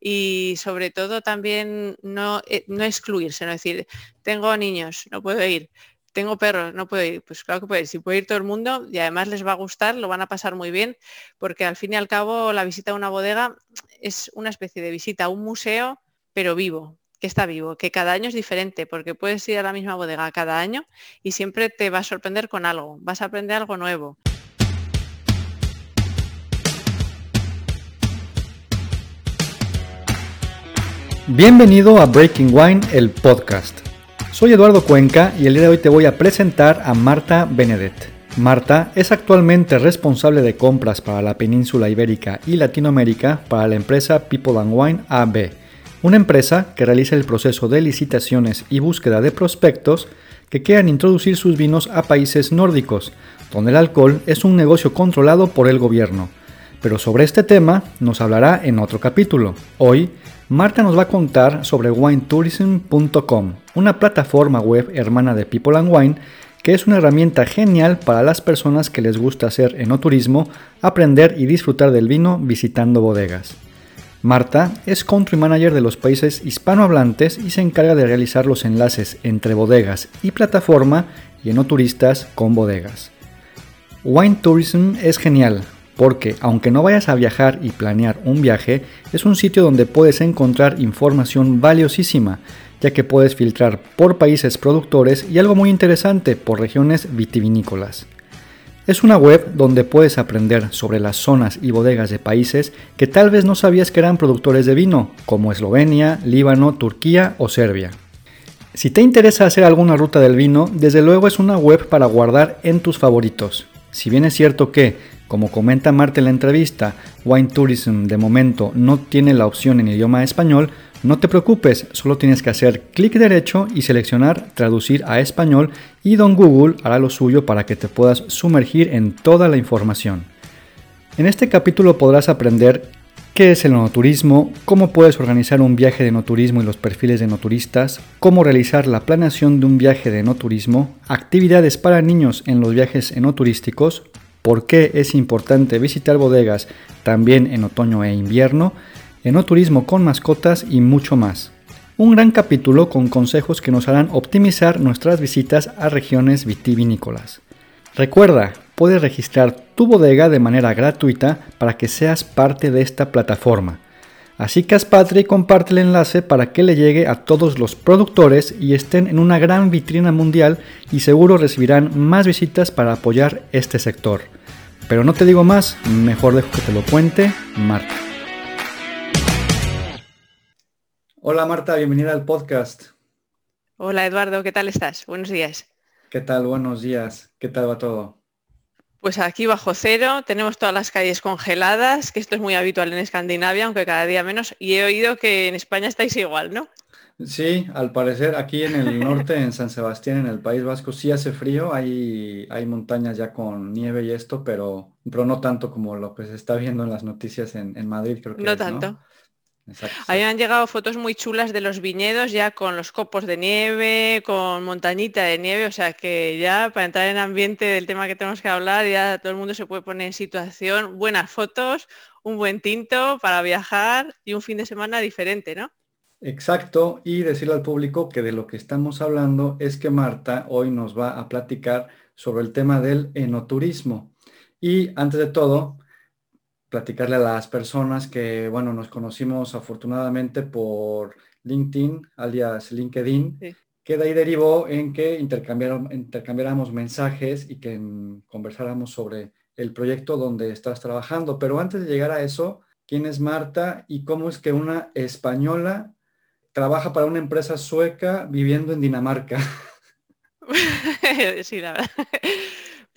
y sobre todo también no, eh, no excluirse, no decir, tengo niños, no puedo ir, tengo perros, no puedo ir. Pues claro que puede ir, si puede ir todo el mundo y además les va a gustar, lo van a pasar muy bien, porque al fin y al cabo la visita a una bodega es una especie de visita a un museo, pero vivo, que está vivo, que cada año es diferente, porque puedes ir a la misma bodega cada año y siempre te va a sorprender con algo, vas a aprender algo nuevo. Bienvenido a Breaking Wine, el podcast. Soy Eduardo Cuenca y el día de hoy te voy a presentar a Marta Benedet. Marta es actualmente responsable de compras para la península ibérica y Latinoamérica para la empresa People and Wine AB, una empresa que realiza el proceso de licitaciones y búsqueda de prospectos que quieran introducir sus vinos a países nórdicos, donde el alcohol es un negocio controlado por el gobierno. Pero sobre este tema nos hablará en otro capítulo. Hoy Marta nos va a contar sobre winetourism.com, una plataforma web hermana de People and Wine que es una herramienta genial para las personas que les gusta hacer enoturismo, aprender y disfrutar del vino visitando bodegas. Marta es country manager de los países hispanohablantes y se encarga de realizar los enlaces entre bodegas y plataforma y enoturistas con bodegas. Wine Tourism es genial, porque aunque no vayas a viajar y planear un viaje, es un sitio donde puedes encontrar información valiosísima, ya que puedes filtrar por países productores y algo muy interesante por regiones vitivinícolas. Es una web donde puedes aprender sobre las zonas y bodegas de países que tal vez no sabías que eran productores de vino, como Eslovenia, Líbano, Turquía o Serbia. Si te interesa hacer alguna ruta del vino, desde luego es una web para guardar en tus favoritos. Si bien es cierto que como comenta Marta en la entrevista, Wine Tourism de momento no tiene la opción en idioma español, no te preocupes, solo tienes que hacer clic derecho y seleccionar traducir a español y Don Google hará lo suyo para que te puedas sumergir en toda la información. En este capítulo podrás aprender qué es el enoturismo, cómo puedes organizar un viaje de enoturismo y los perfiles de enoturistas, cómo realizar la planeación de un viaje de enoturismo, actividades para niños en los viajes enoturísticos, por qué es importante visitar bodegas también en otoño e invierno, enoturismo con mascotas y mucho más. Un gran capítulo con consejos que nos harán optimizar nuestras visitas a regiones vitivinícolas. Recuerda, puedes registrar tu bodega de manera gratuita para que seas parte de esta plataforma. Así que haz patria y comparte el enlace para que le llegue a todos los productores y estén en una gran vitrina mundial y seguro recibirán más visitas para apoyar este sector. Pero no te digo más, mejor dejo que te lo cuente Marta. Hola Marta, bienvenida al podcast. Hola Eduardo, ¿qué tal estás? Buenos días. ¿Qué tal? Buenos días. ¿Qué tal va todo? Pues aquí bajo cero, tenemos todas las calles congeladas, que esto es muy habitual en Escandinavia, aunque cada día menos, y he oído que en España estáis igual, ¿no? Sí, al parecer aquí en el norte, en San Sebastián, en el País Vasco, sí hace frío, hay, hay montañas ya con nieve y esto, pero, pero no tanto como lo que se está viendo en las noticias en, Madrid, creo que. No tanto. Ahí han llegado fotos muy chulas de los viñedos ya con los copos de nieve, con montañita de nieve, o sea que ya para entrar en ambiente del tema que tenemos que hablar, ya todo el mundo se puede poner en situación, buenas fotos, un buen tinto para viajar y un fin de semana diferente, ¿no? Exacto, y decirle al público que de lo que estamos hablando es que Marta hoy nos va a platicar sobre el tema del enoturismo. Y antes de todo, platicarle a las personas que, bueno, nos conocimos afortunadamente por LinkedIn, alias LinkedIn, que de ahí derivó en que intercambiáramos mensajes y que conversáramos sobre el proyecto donde estás trabajando. Pero antes de llegar a eso, ¿quién es Marta y cómo es que una española trabaja para una empresa sueca viviendo en Dinamarca? sí, la verdad.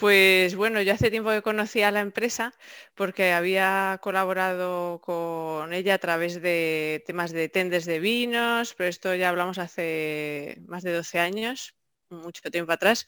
Pues bueno, yo hace tiempo que conocí a la empresa porque había colaborado con ella a través de temas de tendes de vinos, pero esto ya hablamos hace más de 12 años, mucho tiempo atrás,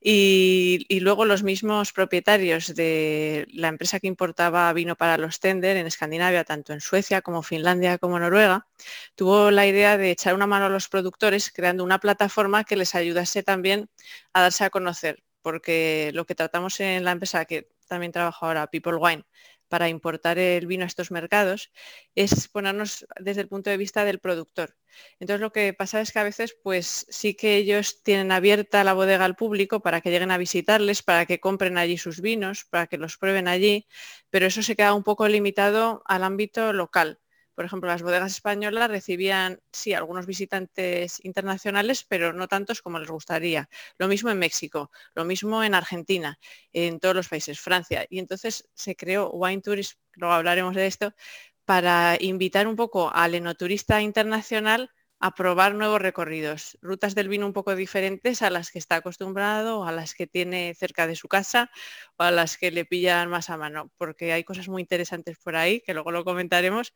y, luego los mismos propietarios de la empresa que importaba vino para los tender en Escandinavia, tanto en Suecia como Finlandia como Noruega, tuvo la idea de echar una mano a los productores creando una plataforma que les ayudase también a darse a conocer porque lo que tratamos en la empresa que también trabajo ahora, People Wine, para importar el vino a estos mercados es ponernos desde el punto de vista del productor. Entonces lo que pasa es que a veces pues sí que ellos tienen abierta la bodega al público para que lleguen a visitarles, para que compren allí sus vinos, para que los prueben allí, pero eso se queda un poco limitado al ámbito local. Por ejemplo, las bodegas españolas recibían, sí, algunos visitantes internacionales, pero no tantos como les gustaría. Lo mismo en México, lo mismo en Argentina, en todos los países, Francia. Y entonces se creó Wine Tourist, luego hablaremos de esto, para invitar un poco al enoturista internacional a probar nuevos recorridos, rutas del vino un poco diferentes a las que está acostumbrado, a las que tiene cerca de su casa o a las que le pillan más a mano, porque hay cosas muy interesantes por ahí, que luego lo comentaremos.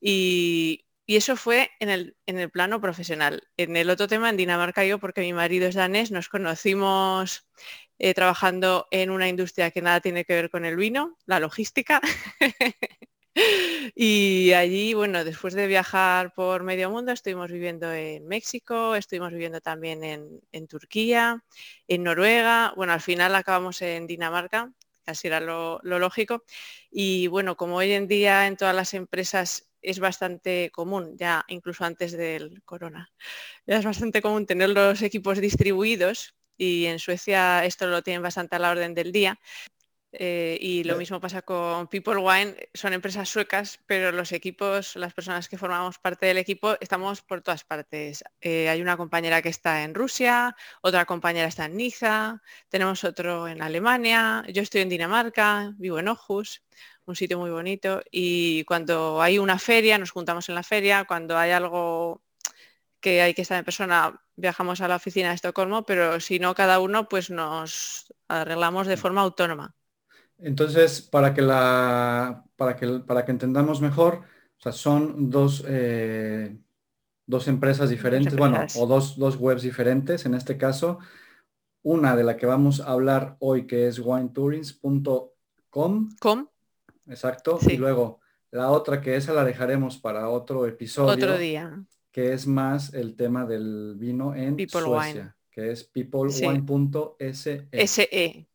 Y, eso fue en el, en el, plano profesional. En el otro tema, en Dinamarca, yo, porque mi marido es danés, nos conocimos eh, trabajando en una industria que nada tiene que ver con el vino, la logística. Y allí, bueno, después de viajar por medio mundo, estuvimos viviendo en México, estuvimos viviendo también en, Turquía, en Noruega, bueno, al final acabamos en Dinamarca, casi era lo, lógico. Y bueno, como hoy en día en todas las empresas es bastante común, ya incluso antes del corona, ya es bastante común tener los equipos distribuidos y en Suecia esto lo tienen bastante a la orden del día. Eh, y lo mismo pasa con People Wine, son empresas suecas, pero los equipos, las personas que formamos parte del equipo, estamos por todas partes. Eh, hay una compañera que está en Rusia, otra compañera está en Niza, tenemos otro en Alemania, yo estoy en Dinamarca, vivo en Ojus, un sitio muy bonito, y cuando hay una feria, nos juntamos en la feria, cuando hay algo que hay que estar en persona, viajamos a la oficina de Estocolmo, pero si no, cada uno pues nos arreglamos de forma autónoma. Entonces, para que, la, para que, para que entendamos mejor, son dos, eh, dos empresas diferentes, bueno, o dos, dos, webs diferentes en este caso. Una de la que vamos a hablar hoy, que es winetourings.com. Com. Exacto. Y luego la otra que esa la dejaremos para otro episodio. Otro día. Que es más el tema del vino en Suecia, que es peoplewine.se. SE.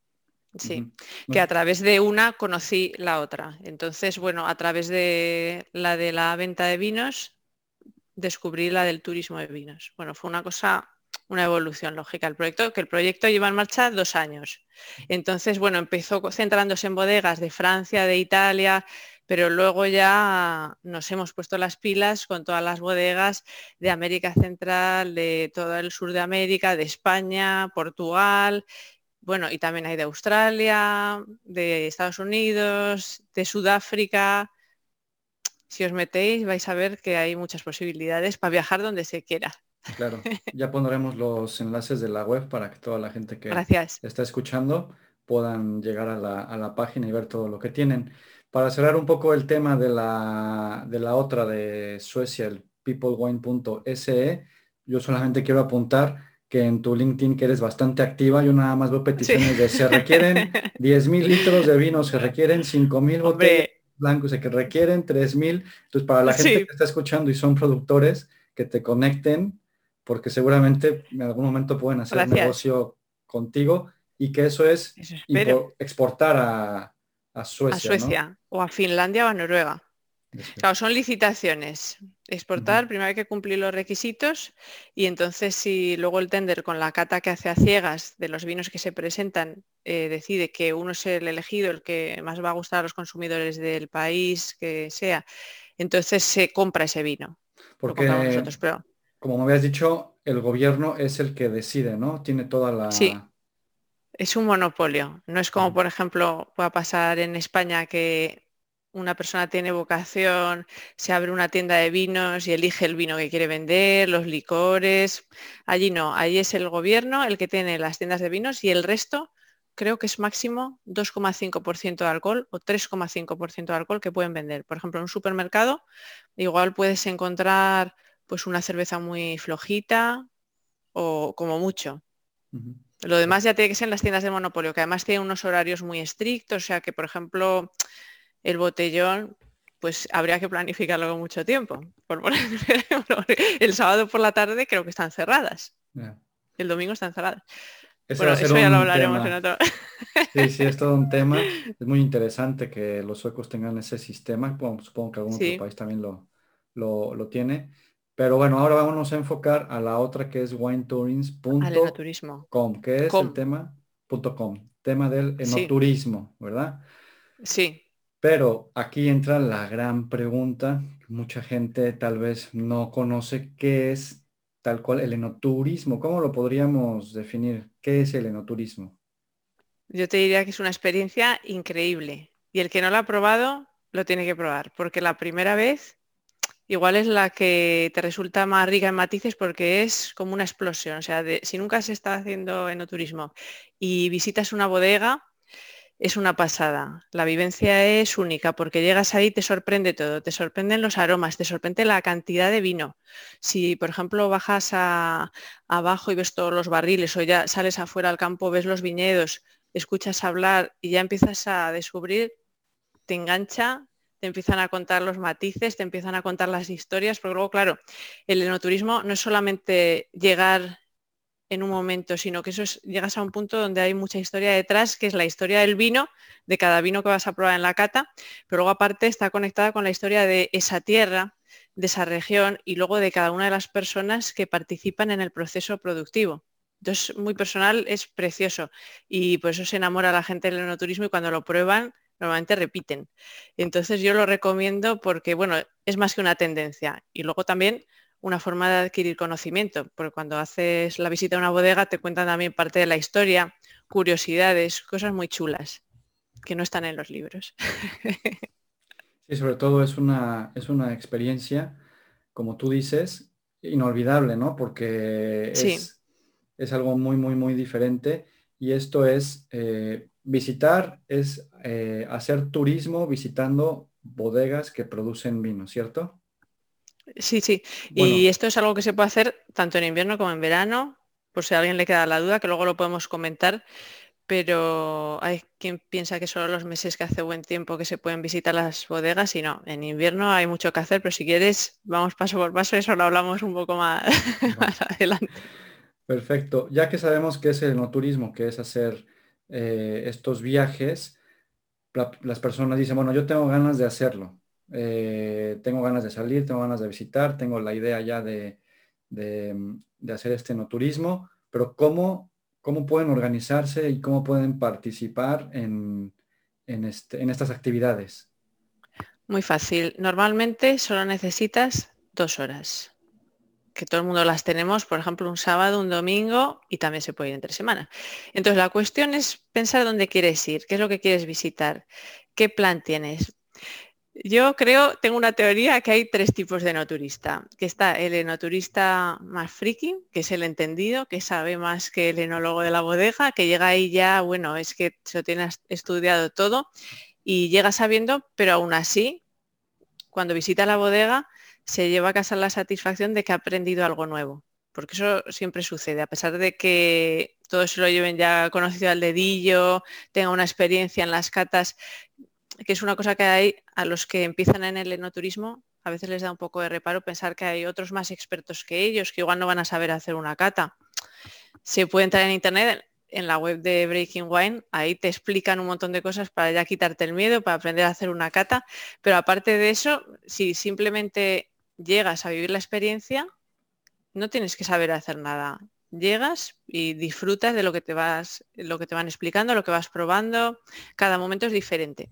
Sí, que a través de una conocí la otra. Entonces, bueno, a través de la de la venta de vinos, descubrí la del turismo de vinos. Bueno, fue una cosa, una evolución lógica el proyecto, que el proyecto lleva en marcha dos años. Entonces, bueno, empezó centrándose en bodegas de Francia, de Italia, pero luego ya nos hemos puesto las pilas con todas las bodegas de América Central, de todo el sur de América, de España, Portugal bueno, y también hay de Australia, de Estados Unidos, de Sudáfrica. Si os metéis vais a ver que hay muchas posibilidades para viajar donde se quiera. Claro, ya pondremos los enlaces de la web para que toda la gente que está escuchando puedan llegar a la, página y ver todo lo que tienen. Para cerrar un poco el tema de la, de la otra de Suecia, el peoplewine.se, yo solamente quiero apuntar que en tu LinkedIn que eres bastante activa, yo nada más veo peticiones de se requieren 10 mil litros de vino, se requieren 5 mil botellas blancos, se que requieren 3 mil. Entonces, para la gente que está escuchando y son productores, que te conecten, porque seguramente en algún momento pueden hacer negocio contigo y que eso es exportar a, Suecia. A Suecia o a Finlandia o a Noruega. Claro, son licitaciones. Exportar, primero hay que cumplir los requisitos y entonces si luego el tender con la cata que hace a ciegas de los vinos que se presentan eh, decide que uno es el elegido, el que más va a gustar a los consumidores del país que sea, entonces se compra ese vino. Porque, como me habías dicho, el gobierno es el que decide, ¿no? Tiene toda la... Sí. Es un monopolio. No es como, por ejemplo, pueda pasar en España que una persona tiene vocación, se abre una tienda de vinos y elige el vino que quiere vender, los licores. Allí no, allí es el gobierno el que tiene las tiendas de vinos y el resto creo que es máximo 2,5% de alcohol o 3,5% de alcohol que pueden vender. Por ejemplo, en un supermercado igual puedes encontrar pues una cerveza muy flojita o como mucho. Lo demás ya tiene que ser en las tiendas de monopolio, que además tienen unos horarios muy estrictos, o sea que, por ejemplo, el botellón, pues habría que planificarlo con mucho tiempo. Por el sábado por la tarde creo que están cerradas. El domingo están cerradas. bueno, eso ya lo hablaremos en otro. Sí, sí, es todo un tema. Es muy interesante que los suecos tengan ese sistema. supongo que algún otro país también lo, lo, tiene. Pero bueno, ahora vamos a enfocar a la otra que es winetourings.com, que es el tema .com, tema del enoturismo, ¿verdad? Sí. Pero aquí entra la gran pregunta. Mucha gente tal vez no conoce qué es tal cual el enoturismo. ¿Cómo lo podríamos definir? ¿Qué es el enoturismo? Yo te diría que es una experiencia increíble. Y el que no lo ha probado, lo tiene que probar. Porque la primera vez igual es la que te resulta más rica en matices porque es como una explosión. O sea, si nunca se está haciendo enoturismo y visitas una bodega, es una pasada. La vivencia es única porque llegas ahí y te sorprende todo. Te sorprenden los aromas, te sorprende la cantidad de vino. Si, por ejemplo, bajas abajo y ves todos los barriles o ya sales afuera al campo, ves los viñedos, escuchas hablar y ya empiezas a descubrir, te engancha, te empiezan a contar los matices, te empiezan a contar las historias, porque luego, claro, el enoturismo no es solamente llegar en un momento, sino que eso es, llegas a un punto donde hay mucha historia detrás, que es la historia del vino, de cada vino que vas a probar en la cata, pero luego aparte está conectada con la historia de esa tierra, de esa región y luego de cada una de las personas que participan en el proceso productivo. Entonces, muy personal, es precioso y por eso se enamora la gente del enoturismo y cuando lo prueban, normalmente repiten. Entonces, yo lo recomiendo porque, bueno, es más que una tendencia. Y luego también una forma de adquirir conocimiento, porque cuando haces la visita a una bodega te cuentan también parte de la historia, curiosidades, cosas muy chulas que no están en los libros. Sí, sobre todo es una, es una experiencia, como tú dices, inolvidable, ¿no? Porque es, es algo muy, muy, muy diferente. Y esto es, eh, visitar, es eh, hacer turismo visitando bodegas que producen vino, ¿cierto? Sí, sí. Y esto es algo que se puede hacer tanto en invierno como en verano, por si a alguien le queda la duda, que luego lo podemos comentar. Pero hay quien piensa que solo los meses que hace buen tiempo que se pueden visitar las bodegas y no, en invierno hay mucho que hacer, pero si quieres, vamos paso por paso, eso lo hablamos un poco más, adelante. Perfecto. Ya que sabemos que es el no turismo, que es hacer eh, estos viajes, las personas dicen, bueno, yo tengo ganas de hacerlo, eh, tengo ganas de salir, tengo ganas de visitar, tengo la idea ya de, hacer este no turismo, pero ¿cómo, ¿cómo pueden organizarse y cómo pueden participar en, este, en estas actividades? Muy fácil. Normalmente solo necesitas dos horas que todo el mundo las tenemos, por ejemplo, un sábado, un domingo y también se puede ir entre semana. Entonces, la cuestión es pensar dónde quieres ir, qué es lo que quieres visitar, qué plan tienes. Yo creo, tengo una teoría que hay tres tipos de enoturista, que está el enoturista más friki, que es el entendido, que sabe más que el enólogo de la bodega, que llega ahí ya, bueno, es que se lo tiene estudiado todo y llega sabiendo, pero aún así, cuando visita la bodega, se lleva a casa la satisfacción de que ha aprendido algo nuevo, porque eso siempre sucede, a pesar de que todos se lo lleven ya conocido al dedillo, tenga una experiencia en las catas, que es una cosa que hay a los que empiezan en el enoturismo, a veces les da un poco de reparo pensar que hay otros más expertos que ellos, que igual no van a saber hacer una cata. Se puede entrar en internet, en la web de Breaking Wine, ahí te explican un montón de cosas para ya quitarte el miedo, para aprender a hacer una cata, pero aparte de eso, si simplemente llegas a vivir la experiencia, no tienes que saber hacer nada. Llegas y disfrutas de lo que te vas, lo que te van explicando, lo que vas probando. Cada momento es diferente.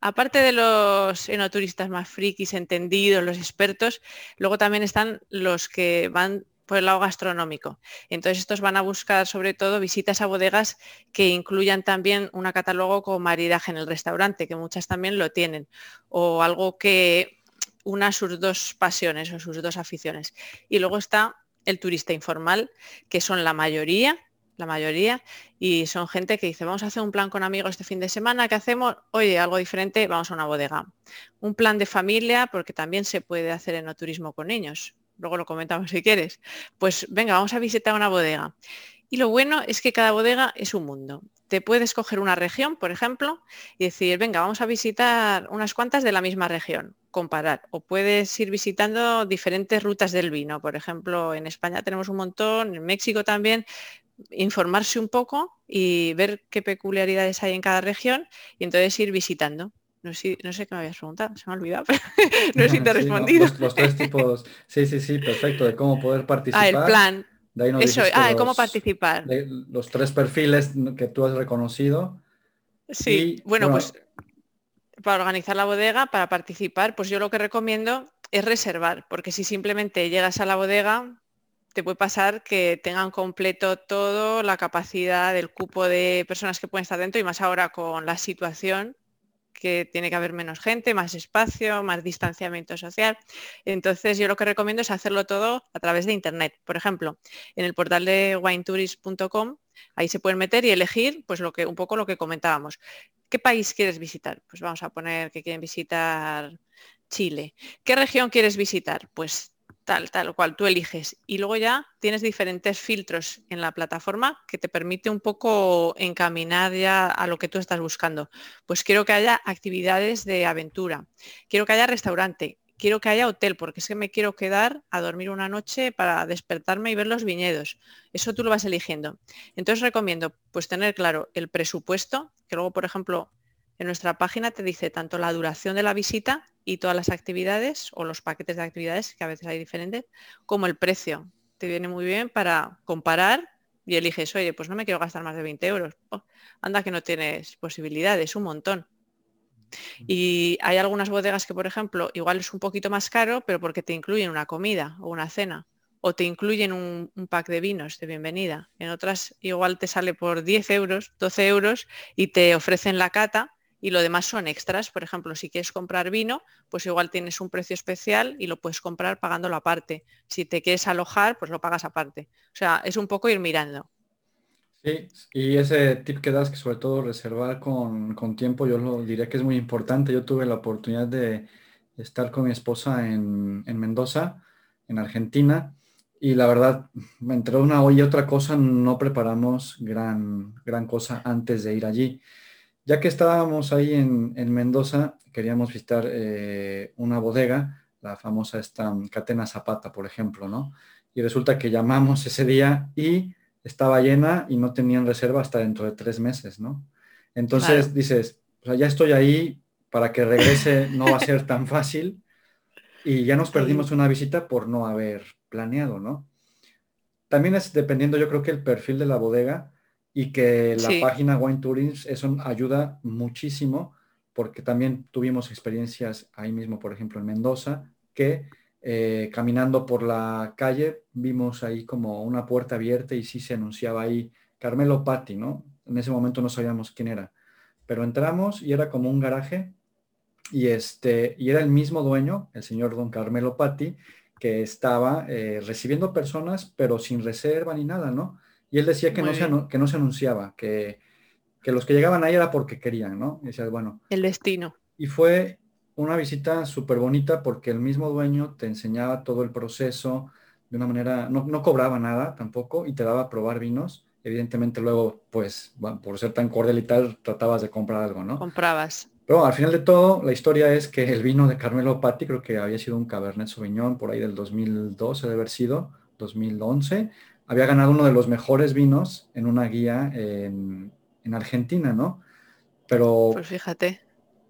Aparte de los enoturistas más frikis, entendidos, los expertos, luego también están los que van por el lado gastronómico. Entonces estos van a buscar sobre todo visitas a bodegas que incluyan también un catálogo con maridaje en el restaurante, que muchas también lo tienen, o algo que una sus dos pasiones o sus dos aficiones. Y luego está el turista informal, que son la mayoría, la mayoría, y son gente que dice, vamos a hacer un plan con amigos este fin de semana, ¿qué hacemos? Oye, algo diferente, vamos a una bodega. Un plan de familia, porque también se puede hacer en turismo con niños. Luego lo comentamos si quieres. Pues venga, vamos a visitar una bodega. Y lo bueno es que cada bodega es un mundo. Te puedes coger una región, por ejemplo, y decir, venga, vamos a visitar unas cuantas de la misma región comparar. O puedes ir visitando diferentes rutas del vino. Por ejemplo, en España tenemos un montón, en México también, informarse un poco y ver qué peculiaridades hay en cada región y entonces ir visitando. No sé, no sé qué me habías preguntado, se me ha olvidado, no sé si te he respondido. los, tres tipos, sí, sí, sí, perfecto, de cómo poder participar. Ah, el plan. Eso, ah, cómo participar. los tres perfiles que tú has reconocido. Sí, bueno, pues para organizar la bodega, para participar, pues yo lo que recomiendo es reservar, porque si simplemente llegas a la bodega, te puede pasar que tengan completo todo, la capacidad del cupo de personas que pueden estar dentro y más ahora con la situación que tiene que haber menos gente, más espacio, más distanciamiento social. Entonces yo lo que recomiendo es hacerlo todo a través de Internet. Por ejemplo, en el portal de winetourist.com, ahí se pueden meter y elegir pues lo que, un poco lo que comentábamos. ¿Qué país quieres visitar? Pues vamos a poner que quieren visitar Chile. ¿Qué región quieres visitar? Pues tal, tal cual tú eliges. Y luego ya tienes diferentes filtros en la plataforma que te permite un poco encaminar ya a lo que tú estás buscando. Pues quiero que haya actividades de aventura, quiero que haya restaurante, quiero que haya hotel, porque es que me quiero quedar a dormir una noche para despertarme y ver los viñedos. Eso tú lo vas eligiendo. Entonces recomiendo pues tener claro el presupuesto, que luego, por ejemplo, en nuestra página te dice tanto la duración de la visita y todas las actividades o los paquetes de actividades, que a veces hay diferentes, como el precio. Te viene muy bien para comparar y eliges, oye, pues no me quiero gastar más de 20 euros. Oh, anda que no tienes posibilidades, un montón. Y hay algunas bodegas que, por ejemplo, igual es un poquito más caro, pero porque te incluyen una comida o una cena, o te incluyen un, un, pack de vinos de bienvenida. En otras igual te sale por 10 euros, 12 euros y te ofrecen la cata y lo demás son extras. Por ejemplo, si quieres comprar vino, pues igual tienes un precio especial y lo puedes comprar pagándolo aparte. Si te quieres alojar, pues lo pagas aparte. O sea, es un poco ir mirando. Sí, y ese tip que das, que sobre todo reservar con, tiempo, yo lo diría que es muy importante. Yo tuve la oportunidad de estar con mi esposa en, en Mendoza, en Argentina, y la verdad, entre una y otra cosa, no preparamos gran, gran cosa antes de ir allí. Ya que estábamos ahí en, Mendoza, queríamos visitar eh, una bodega, la famosa esta Catena Zapata, por ejemplo, ¿no? Y resulta que llamamos ese día y estaba llena y no tenían reserva hasta dentro de tres meses, ¿no? Entonces dices, o sea, ya estoy ahí, para que regrese no va a ser tan fácil y ya nos perdimos una visita por no haber planeado, ¿no? También es dependiendo, yo creo que el perfil de la bodega, y que la página Wine Tourism eso ayuda muchísimo porque también tuvimos experiencias ahí mismo, por ejemplo, en Mendoza, que eh, caminando por la calle vimos ahí como una puerta abierta y sí se anunciaba ahí Carmelo Patti, ¿no? En ese momento no sabíamos quién era, pero entramos y era como un garaje y, este, y era el mismo dueño, el señor don Carmelo Patti, que estaba eh, recibiendo personas, pero sin reserva ni nada, ¿no? Y él decía que, no se, que no se anunciaba, que, los que llegaban ahí era porque querían, ¿no? Y decía, bueno. El destino. Y fue una visita súper bonita porque el mismo dueño te enseñaba todo el proceso de una manera, no, no, cobraba nada tampoco y te daba a probar vinos. Evidentemente luego, pues, por ser tan cordial y tal, tratabas de comprar algo, ¿no? Comprabas. Pero al final de todo, la historia es que el vino de Carmelo Patti, creo que había sido un Cabernet Sauvignon por ahí del 2012, de haber sido, 2011, había ganado uno de los mejores vinos en una guía en, Argentina, ¿no? Pero... Pues fíjate.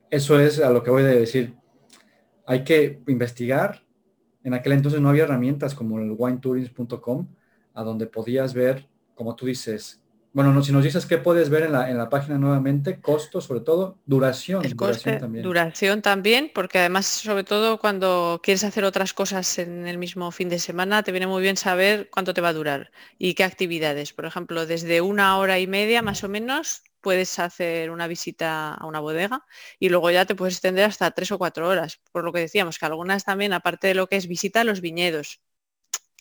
Eso es a lo que voy a decir. Hay que investigar. En aquel entonces no había herramientas como el winetourings.com, a donde podías ver, como tú dices, bueno, no, si nos dices qué puedes ver en la, en la página nuevamente, costo sobre todo, duración. duración también. Duración también, porque además sobre todo cuando quieres hacer otras cosas en el mismo fin de semana, te viene muy bien saber cuánto te va a durar y qué actividades. Por ejemplo, desde una hora y media más o menos puedes hacer una visita a una bodega y luego ya te puedes extender hasta tres o cuatro horas. Por lo que decíamos, que algunas también, aparte de lo que es visita a los viñedos,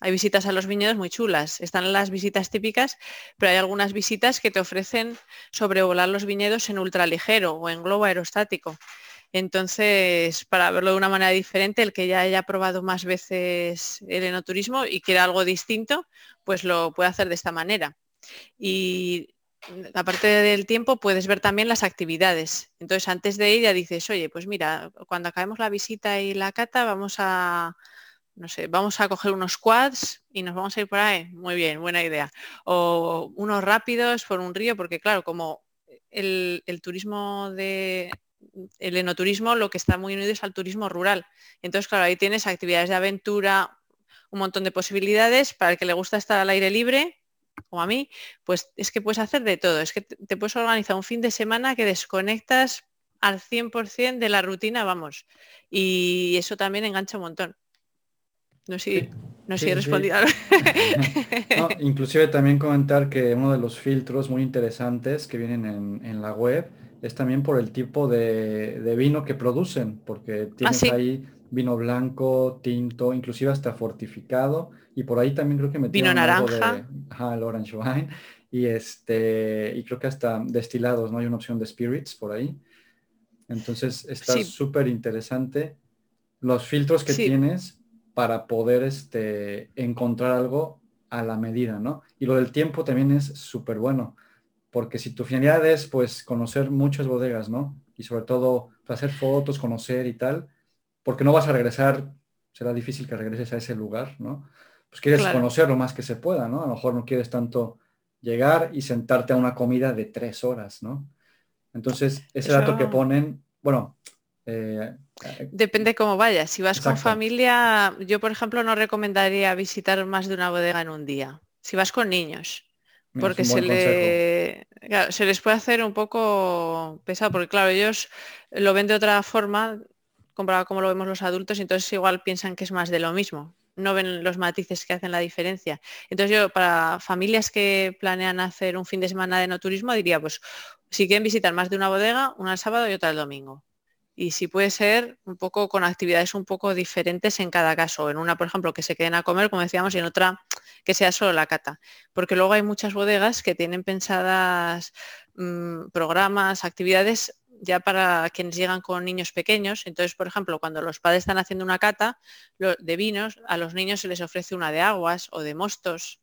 hay visitas a los viñedos muy chulas. Están las visitas típicas, pero hay algunas visitas que te ofrecen sobrevolar los viñedos en ultraligero o en globo aerostático. Entonces, para verlo de una manera diferente, el que ya haya probado más veces el enoturismo y quiera algo distinto, pues lo puede hacer de esta manera. Y aparte del tiempo, puedes ver también las actividades. Entonces, antes de ya dices, oye, pues mira, cuando acabemos la visita y la cata, vamos a, no sé, vamos a coger unos quads y nos vamos a ir por ahí. Muy bien, buena idea. O unos rápidos por un río, porque claro, como el, turismo de el enoturismo lo que está muy unido es al turismo rural. Entonces, claro, ahí tienes actividades de aventura, un montón de posibilidades. Para el que le gusta estar al aire libre, como a mí, pues es que puedes hacer de todo. Es que te puedes organizar un fin de semana que desconectas al 100% de la rutina, vamos. Y eso también engancha un montón. No sé, no sé respondido. inclusive también comentar que uno de los filtros muy interesantes que vienen en, la web es también por el tipo de, vino que producen, porque ah, tienes ahí vino blanco, tinto, inclusive hasta fortificado, y por ahí también creo que metieron vino naranja, de, ajá, el orange wine, y este, y creo que hasta destilados, ¿no? Hay una opción de spirits por ahí. Entonces está súper interesante. Los filtros que tienes para poder este, encontrar algo a la medida, ¿no? Y lo del tiempo también es súper bueno, porque si tu finalidad es pues conocer muchas bodegas, ¿no? Y sobre todo hacer fotos, conocer y tal, porque no vas a regresar, será difícil que regreses a ese lugar, ¿no? Pues quieres conocer lo más que se pueda, ¿no? A lo mejor no quieres tanto llegar y sentarte a una comida de tres horas, ¿no? Entonces, ese dato que ponen, bueno, eh, Depende cómo vayas. Si vas con familia, yo por ejemplo no recomendaría visitar más de una bodega en un día. Si vas con niños, porque se, se les puede hacer un poco pesado, porque claro, ellos lo ven de otra forma, comparado como lo vemos los adultos, y entonces igual piensan que es más de lo mismo. No ven los matices que hacen la diferencia. Entonces yo, para familias que planean hacer un fin de semana de no turismo, diría, pues si quieren visitar más de una bodega, una el sábado y otra el domingo y si puede ser un poco con actividades un poco diferentes en cada caso. En una, por ejemplo, que se queden a comer, como decíamos, y en otra que sea solo la cata. Porque luego hay muchas bodegas que tienen pensadas mm, programas, actividades ya para quienes llegan con niños pequeños. Entonces, por ejemplo, cuando los padres están haciendo una cata de vinos, a los niños se les ofrece una de aguas o de mostos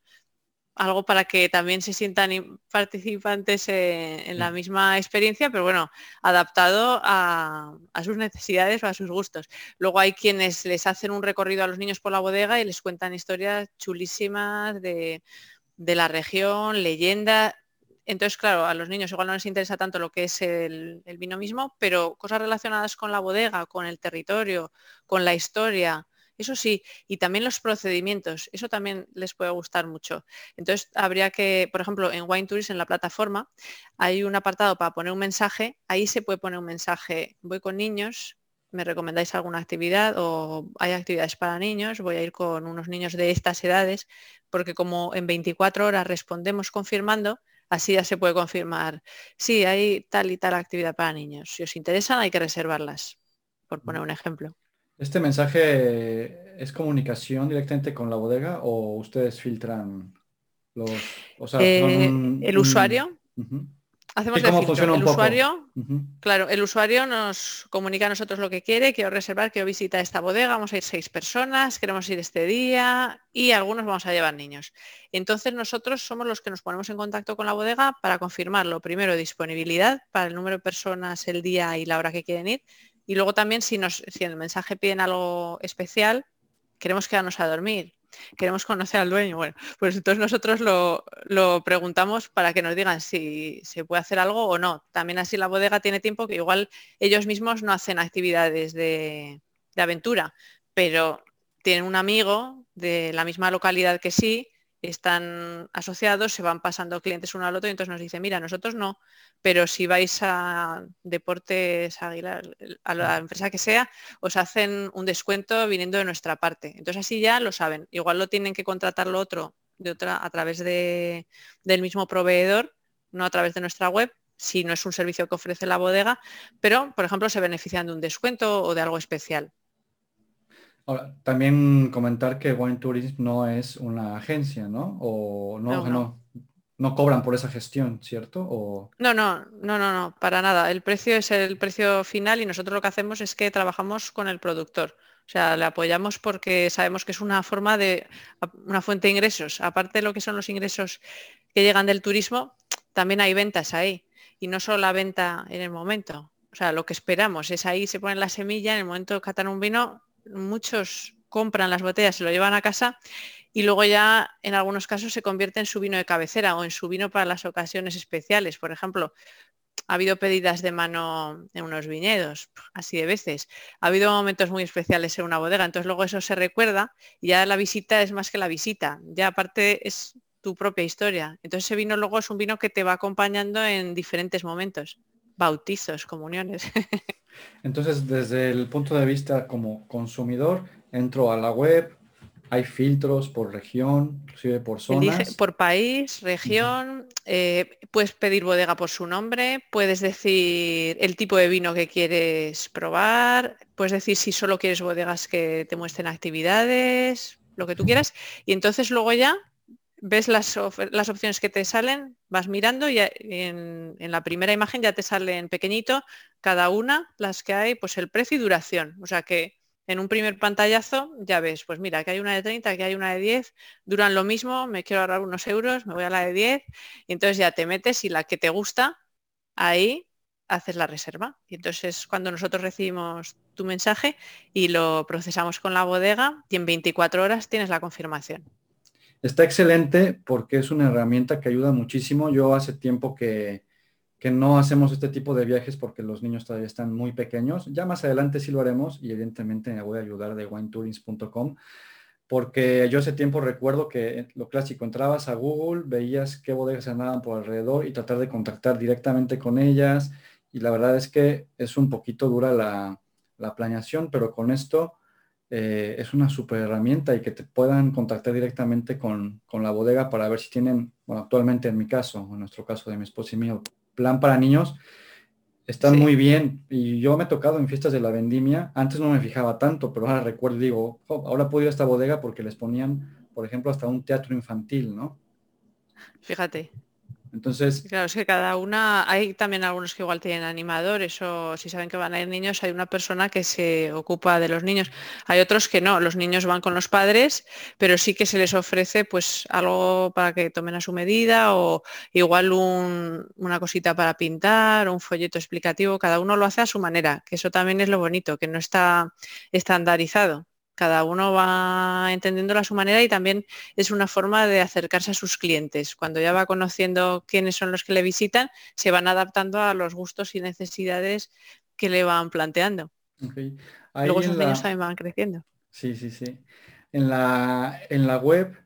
algo para que también se sientan participantes en, la misma experiencia, pero bueno, adaptado a, sus necesidades o a sus gustos. Luego hay quienes les hacen un recorrido a los niños por la bodega y les cuentan historias chulísimas de, la región, leyenda. Entonces, claro, a los niños igual no les interesa tanto lo que es el vino mismo, pero cosas relacionadas con la bodega, con el territorio, con la historia, eso sí, y también los procedimientos, eso también les puede gustar mucho. Entonces, habría que, por ejemplo, en Wine Tourist, en la plataforma, hay un apartado para poner un mensaje, ahí se puede poner un mensaje, voy con niños, me recomendáis alguna actividad o hay actividades para niños, voy a ir con unos niños de estas edades, porque como en 24 horas respondemos confirmando, así ya se puede confirmar, sí, hay tal y tal actividad para niños. Si os interesan, hay que reservarlas, por poner un ejemplo. ¿Este mensaje es comunicación directamente con la bodega o ustedes filtran los... Eh, el usuario. Hacemos el. El usuario, claro, el usuario nos comunica a nosotros lo que quiere, quiero reservar, quiero visitar esta bodega, vamos a ir seis personas, queremos ir este día y algunos vamos a llevar niños. Entonces nosotros somos los que nos ponemos en contacto con la bodega para confirmar lo primero disponibilidad para el número de personas, el día y la hora que quieren ir y luego también si, nos, si el mensaje piden algo especial, queremos quedarnos a dormir, queremos conocer al dueño. Bueno, pues entonces nosotros lo, preguntamos para que nos digan si se puede hacer algo o no. También así la bodega tiene tiempo que igual ellos mismos no hacen actividades de, de aventura, pero tienen un amigo de la misma localidad que sí están asociados, se van pasando clientes uno al otro y entonces nos dice, mira, nosotros no, pero si vais a Deportes Aguilar, a la empresa que sea, os hacen un descuento viniendo de nuestra parte. Entonces así ya lo saben. Igual lo tienen que contratar lo otro de otra a través de, del mismo proveedor, no a través de nuestra web, si no es un servicio que ofrece la bodega, pero por ejemplo se benefician de un descuento o de algo especial. Ahora, también comentar que Wine Tourism no es una agencia, ¿no? O no, no, no, cobran por esa gestión, ¿cierto? O... No, no, no, no, no, para nada. El precio es el precio final y nosotros lo que hacemos es que trabajamos con el productor. O sea, le apoyamos porque sabemos que es una forma de, una fuente de ingresos. Aparte de lo que son los ingresos que llegan del turismo, también hay ventas ahí. Y no solo la venta en el momento. O sea, lo que esperamos es ahí se pone la semilla, en el momento de catar un vino, muchos compran las botellas, se lo llevan a casa y luego ya en algunos casos se convierte en su vino de cabecera o en su vino para las ocasiones especiales. Por ejemplo, ha habido pedidas de mano en unos viñedos, así de veces. Ha habido momentos muy especiales en una bodega, entonces luego eso se recuerda y ya la visita es más que la visita, ya aparte es tu propia historia. Entonces ese vino luego es un vino que te va acompañando en diferentes momentos, bautizos, comuniones. Entonces, desde el punto de vista como consumidor, entro a la web, hay filtros por región, inclusive por zonas. por país, región, eh, puedes pedir bodega por su nombre, puedes decir el tipo de vino que quieres probar, puedes decir si solo quieres bodegas que te muestren actividades, lo que tú quieras, y entonces luego ya ves las, las opciones que te salen, vas mirando y en, en, la primera imagen ya te sale en pequeñito cada una, las que hay, pues el precio y duración. O sea que en un primer pantallazo ya ves, pues mira, que hay una de 30, que hay una de 10, duran lo mismo, me quiero ahorrar unos euros, me voy a la de 10, y entonces ya te metes y la que te gusta, ahí haces la reserva. Y entonces cuando nosotros recibimos tu mensaje y lo procesamos con la bodega y en 24 horas tienes la confirmación. Está excelente porque es una herramienta que ayuda muchísimo. Yo hace tiempo que, que no hacemos este tipo de viajes porque los niños todavía están muy pequeños. Ya más adelante sí lo haremos y evidentemente me voy a ayudar de winetourings.com porque yo hace tiempo recuerdo que lo clásico, entrabas a Google, veías qué bodegas andaban por alrededor y tratar de contactar directamente con ellas y la verdad es que es un poquito dura la, la planeación, pero con esto eh, es una super herramienta y que te puedan contactar directamente con, con, la bodega para ver si tienen, bueno, actualmente en mi caso, en nuestro caso de mi esposo y mío, plan para niños, están muy bien. Y yo me he tocado en fiestas de la vendimia, antes no me fijaba tanto, pero ahora recuerdo, digo, ahora puedo ir a esta bodega porque les ponían, por ejemplo, hasta un teatro infantil, ¿no? Fíjate. Entonces... Claro, es que cada una, hay también algunos que igual tienen animadores o si saben que van a ir niños, hay una persona que se ocupa de los niños. Hay otros que no, los niños van con los padres, pero sí que se les ofrece pues algo para que tomen a su medida o igual una cosita para pintar, un folleto explicativo, cada uno lo hace a su manera, que eso también es lo bonito, que no está estandarizado cada uno va entendiéndolo a su manera y también es una forma de acercarse a sus clientes. Cuando ya va conociendo quiénes son los que le visitan, se van adaptando a los gustos y necesidades que le van planteando. Luego sus niños también van creciendo. Sí, sí, sí. En la, en la web,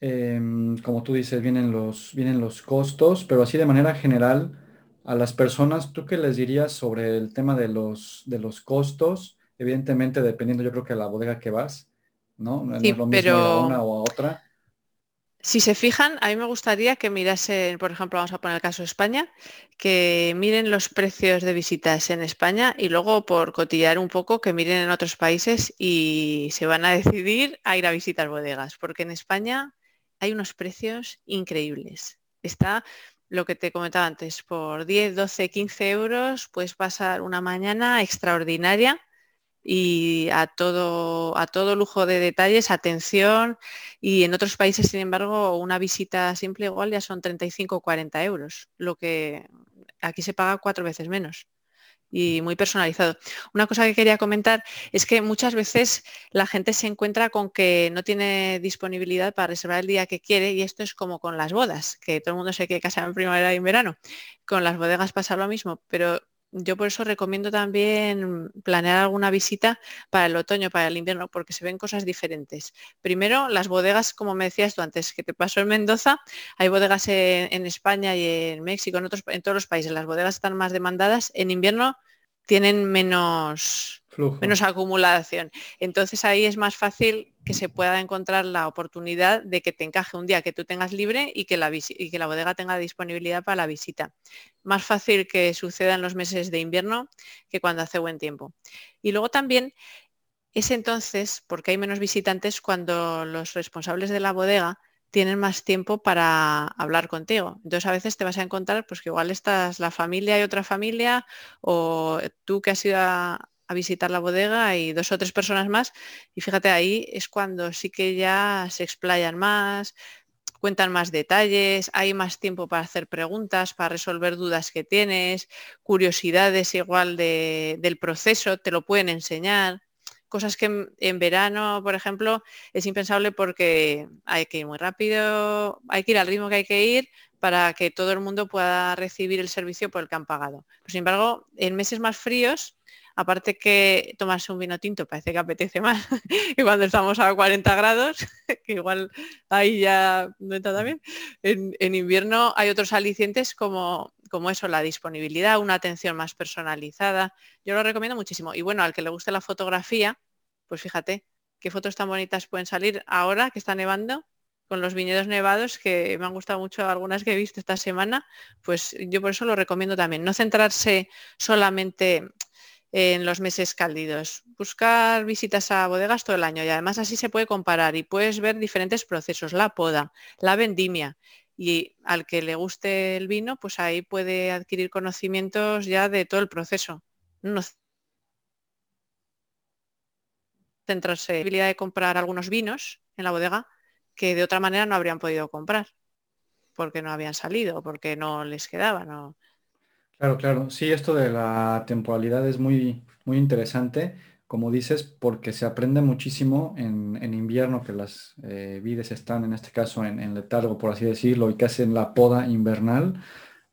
em, como tú dices, vienen los, vienen los costos, pero así de manera general, a las personas, ¿tú qué les dirías sobre el tema de los, de los costos? Evidentemente dependiendo yo creo que la bodega que vas, ¿no? No es lo mismo a una o a otra. Si se fijan, a mí me gustaría que mirasen, por ejemplo, vamos a poner el caso de España, que miren los precios de visitas en España y luego por cotillar un poco que miren en otros países y se van a decidir a ir a visitar bodegas, porque en España hay unos precios increíbles. Está lo que te comentaba antes, por 10, 12, 15 euros puedes pasar una mañana extraordinaria y a todo, a todo lujo de detalles, atención y en otros países, sin embargo, una visita simple igual ya son 35 o 40 euros, lo que aquí se paga cuatro veces menos y muy personalizado. Una cosa que quería comentar es que muchas veces la gente se encuentra con que no tiene disponibilidad para reservar el día que quiere y esto es como con las bodas, que todo el mundo se quiere casar en primavera y en verano. Con las bodegas pasa lo mismo, pero yo por eso recomiendo también planear alguna visita para el otoño, para el invierno, porque se ven cosas diferentes. Primero, las bodegas, como me decías tú antes, que te pasó en Mendoza, hay bodegas en, España y en México, en, otros, en todos los países, las bodegas están más demandadas. En invierno tienen menos, menos acumulación. Entonces ahí es más fácil que se pueda encontrar la oportunidad de que te encaje un día que tú tengas libre y que la, y que la bodega tenga disponibilidad para la visita. Más fácil que suceda en los meses de invierno que cuando hace buen tiempo. Y luego también es entonces, porque hay menos visitantes, cuando los responsables de la bodega tienen más tiempo para hablar contigo. Entonces a veces te vas a encontrar pues que igual estás la familia y otra familia o tú que has ido a, visitar la bodega y dos o tres personas más y fíjate ahí es cuando sí que ya se explayan más, cuentan más detalles, hay más tiempo para hacer preguntas, para resolver dudas que tienes, curiosidades igual del proceso, te lo pueden enseñar cosas que en, verano, por ejemplo, es impensable porque hay que ir muy rápido, hay que ir al ritmo que hay que ir para que todo el mundo pueda recibir el servicio por el que han pagado. sin embargo, en meses más fríos, aparte que tomarse un vino tinto parece que apetece más y cuando estamos a 40 grados, que igual ahí ya no está también, en, en invierno hay otros alicientes como, como eso, la disponibilidad, una atención más personalizada. Yo lo recomiendo muchísimo. Y bueno, al que le guste la fotografía, pues fíjate, qué fotos tan bonitas pueden salir ahora que está nevando con los viñedos nevados, que me han gustado mucho algunas que he visto esta semana, pues yo por eso lo recomiendo también. No centrarse solamente en los meses cálidos. Buscar visitas a bodegas todo el año y además así se puede comparar y puedes ver diferentes procesos, la poda, la vendimia y al que le guste el vino, pues ahí puede adquirir conocimientos ya de todo el proceso. No centrarse en la posibilidad de comprar algunos vinos en la bodega que de otra manera no habrían podido comprar porque no habían salido, porque no les quedaban. Claro, claro. Sí, esto de la temporalidad es muy, muy interesante, como dices, porque se aprende muchísimo en, invierno que las eh, vides están, en este caso, en, letargo, por así decirlo, y que hacen la poda invernal.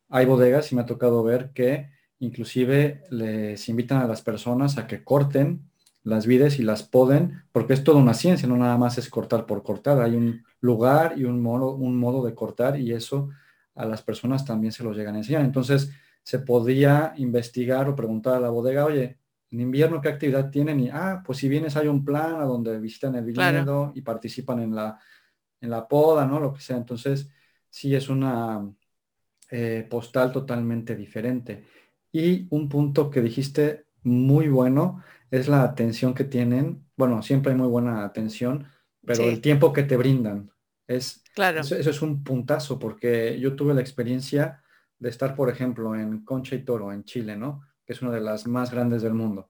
Hay bodegas y me ha tocado ver que inclusive les invitan a las personas a que corten las vides y las poden, porque es toda una ciencia, no nada más es cortar por cortar. Hay un lugar y un modo, un modo de cortar y eso a las personas también se los llegan a enseñar. Entonces, se podía investigar o preguntar a la bodega, oye, en invierno qué actividad tienen y, ah, pues si vienes hay un plan a donde visitan el viñedo y participan en la, en la poda, ¿no? Lo que sea. Entonces, sí es una eh, postal totalmente diferente. Y un punto que dijiste muy bueno es la atención que tienen. Bueno, siempre hay muy buena atención, pero el tiempo que te brindan es, claro. eso, es un puntazo porque yo tuve la experiencia de estar, por ejemplo, en Concha y Toro, en Chile, ¿no? Que es una de las más grandes del mundo.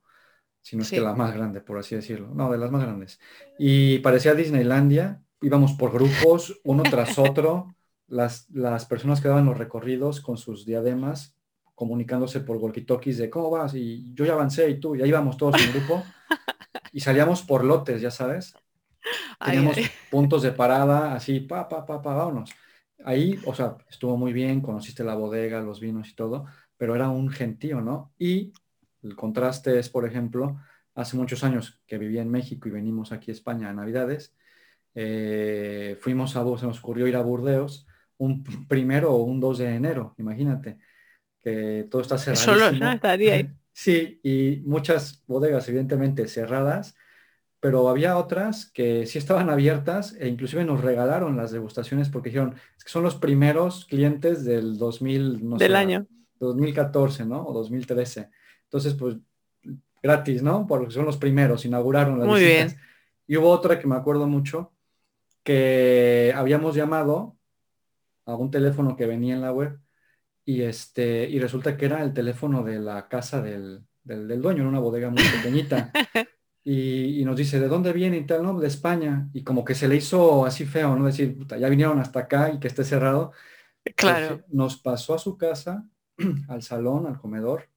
Si no es que la más grande, por así decirlo. No, de las más grandes. Y parecía Disneylandia. Íbamos por grupos, uno tras otro. Las, las personas que daban los recorridos con sus diademas, comunicándose por walkie-talkies de cómo vas y yo ya avancé y tú, y ahí íbamos todos en grupo y salíamos por lotes, ya sabes. Teníamos puntos de parada, así, pa, pa, pa, pa, vámonos ahí, o sea, estuvo muy bien, conociste la bodega, los vinos y todo, pero era un gentío, ¿no? Y el contraste es, por ejemplo, hace muchos años que vivía en México y venimos aquí a España a Navidades, eh, fuimos a, se nos ocurrió ir a Burdeos un primero o un 2 de enero, imagínate, que todo está cerrado. Solo, ¿no? Estaría ahí. Sí, y muchas bodegas evidentemente cerradas, pero había otras que sí estaban abiertas e inclusive nos regalaron las degustaciones porque dijeron, es que son los primeros clientes del 2000, no del año. 2014, ¿no? O 2013. Entonces, pues, gratis, ¿no? Porque son los primeros, inauguraron las Muy bien. Y hubo otra que me acuerdo mucho, que habíamos llamado a un teléfono que venía en la web y, este, y resulta que era el teléfono de la casa del, del, del dueño, en una bodega muy pequeñita. y, nos dice, ¿de dónde viene y tal? No, de España. Y como que se le hizo así feo, ¿no? Decir, puta, ya vinieron hasta acá y que esté cerrado. Claro. nos pasó a su casa, al salón, al comedor,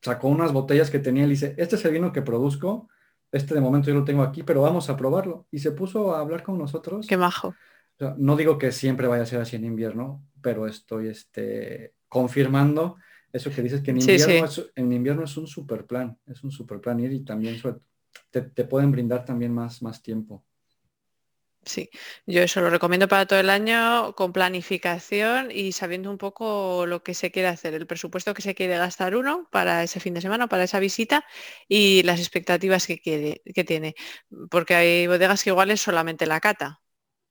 sacó unas botellas que tenía y dice, este es el vino que produzco, este de momento yo lo tengo aquí, pero vamos a probarlo. Y se puso a hablar con nosotros. Qué majo. no digo que siempre vaya a ser así en invierno, pero estoy este, confirmando eso que dices que en invierno, Es, en invierno es un super plan, es un super plan ir y también te, pueden brindar también más, más tiempo. Sí, yo eso lo recomiendo para todo el año con planificación y sabiendo un poco lo que se quiere hacer, el presupuesto que se quiere gastar uno para ese fin de semana, para esa visita y las expectativas que, quiere, que tiene. Porque hay bodegas que igual es solamente la cata,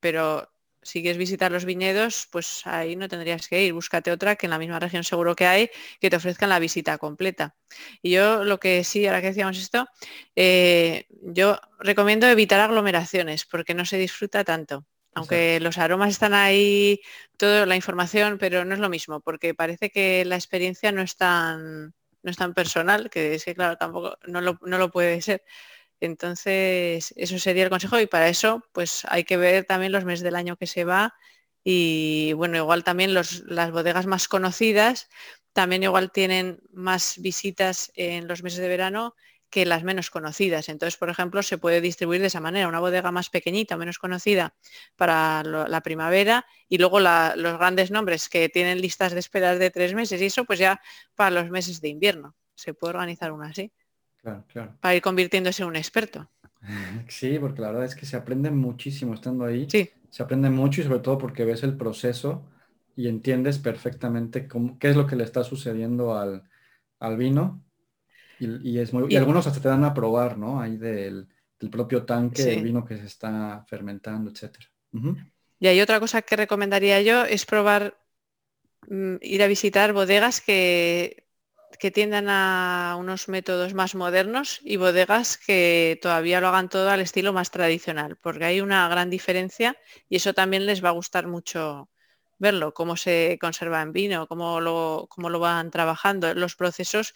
pero si quieres visitar los viñedos, pues ahí no tendrías que ir. Búscate otra que en la misma región seguro que hay que te ofrezcan la visita completa. Y yo lo que sí, ahora que decíamos esto, eh, yo recomiendo evitar aglomeraciones porque no se disfruta tanto. Aunque los aromas están ahí, toda la información, pero no es lo mismo, porque parece que la experiencia no es tan, no es tan personal, que es que claro, tampoco no lo, no lo puede ser. Entonces, eso sería el consejo y para eso, pues hay que ver también los meses del año que se va y bueno, igual también las bodegas más conocidas también igual tienen más visitas en los meses de verano que las menos conocidas. Entonces, por ejemplo, se puede distribuir de esa manera, una bodega más pequeñita, menos conocida para la primavera y luego los grandes nombres que tienen listas de esperas de tres meses y eso, pues ya para los meses de invierno. Se puede organizar una así. Claro, claro. Para ir convirtiéndose en un experto. Sí, porque la verdad es que se aprende muchísimo estando ahí. Sí. Se aprende mucho y sobre todo porque ves el proceso y entiendes perfectamente cómo, qué es lo que le está sucediendo al, vino. Y, es muy, y, algunos hasta te dan a probar, ¿no? Ahí del, propio tanque, el vino que se está fermentando, etcétera. Y hay otra cosa que recomendaría yo, es probar, mm, ir a visitar bodegas que, que tiendan a unos métodos más modernos y bodegas que todavía lo hagan todo al estilo más tradicional, porque hay una gran diferencia y eso también les va a gustar mucho verlo, cómo se conserva en vino, cómo lo, cómo lo van trabajando, los procesos,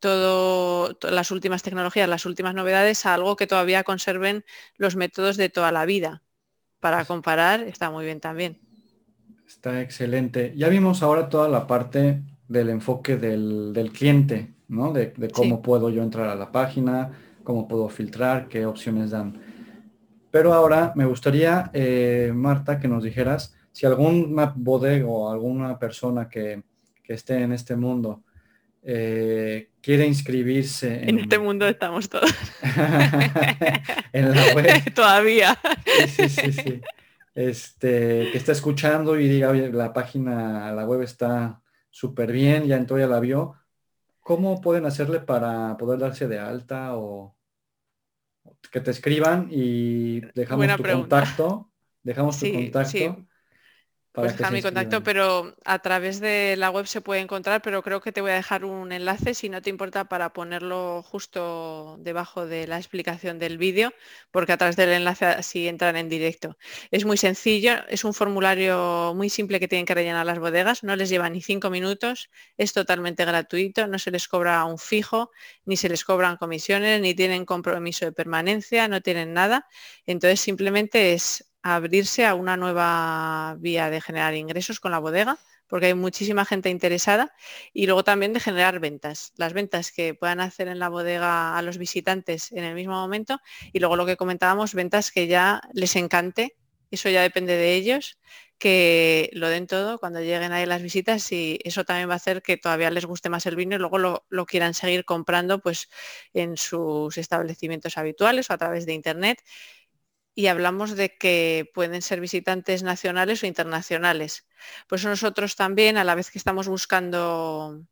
todo, las últimas tecnologías, las últimas novedades, algo que todavía conserven los métodos de toda la vida. Para comparar, está muy bien también. Está excelente. Ya vimos ahora toda la parte del enfoque del, cliente, ¿no? De, cómo puedo yo entrar a la página, cómo puedo filtrar, qué opciones dan. Pero ahora me gustaría, eh, Marta, que nos dijeras si alguna bodega o alguna persona que, esté en este mundo eh, quiere inscribirse en... este mundo estamos todos. en la web. Todavía. sí, sí, sí, Este, que está escuchando y diga, oye, la página, la web está súper bien, ya entró, ya la vio. ¿Cómo pueden hacerle para poder darse de alta o que te escriban y dejamos tu contacto? Dejamos tu contacto pues dejar mi contacto, pero a través de la web se puede encontrar, pero creo que te voy a dejar un enlace, si no te importa, para ponerlo justo debajo de la explicación del vídeo, porque a través del enlace así entran en directo. Es muy sencillo, es un formulario muy simple que tienen que rellenar las bodegas, no les lleva ni cinco minutos, es totalmente gratuito, no se les cobra un fijo, ni se les cobran comisiones, ni tienen compromiso de permanencia, no tienen nada. Entonces simplemente es abrirse a una nueva vía de generar ingresos con la bodega, porque hay muchísima gente interesada, y luego también de generar ventas, las ventas que puedan hacer en la bodega a los visitantes en el mismo momento, y luego lo que comentábamos, ventas que ya les encante, eso ya depende de ellos, que lo den todo cuando lleguen ahí las visitas y eso también va a hacer que todavía les guste más el vino y luego lo, lo quieran seguir comprando pues en sus establecimientos habituales o a través de internet y hablamos de que pueden ser visitantes nacionales o internacionales. Por eso nosotros también, a la vez que estamos buscando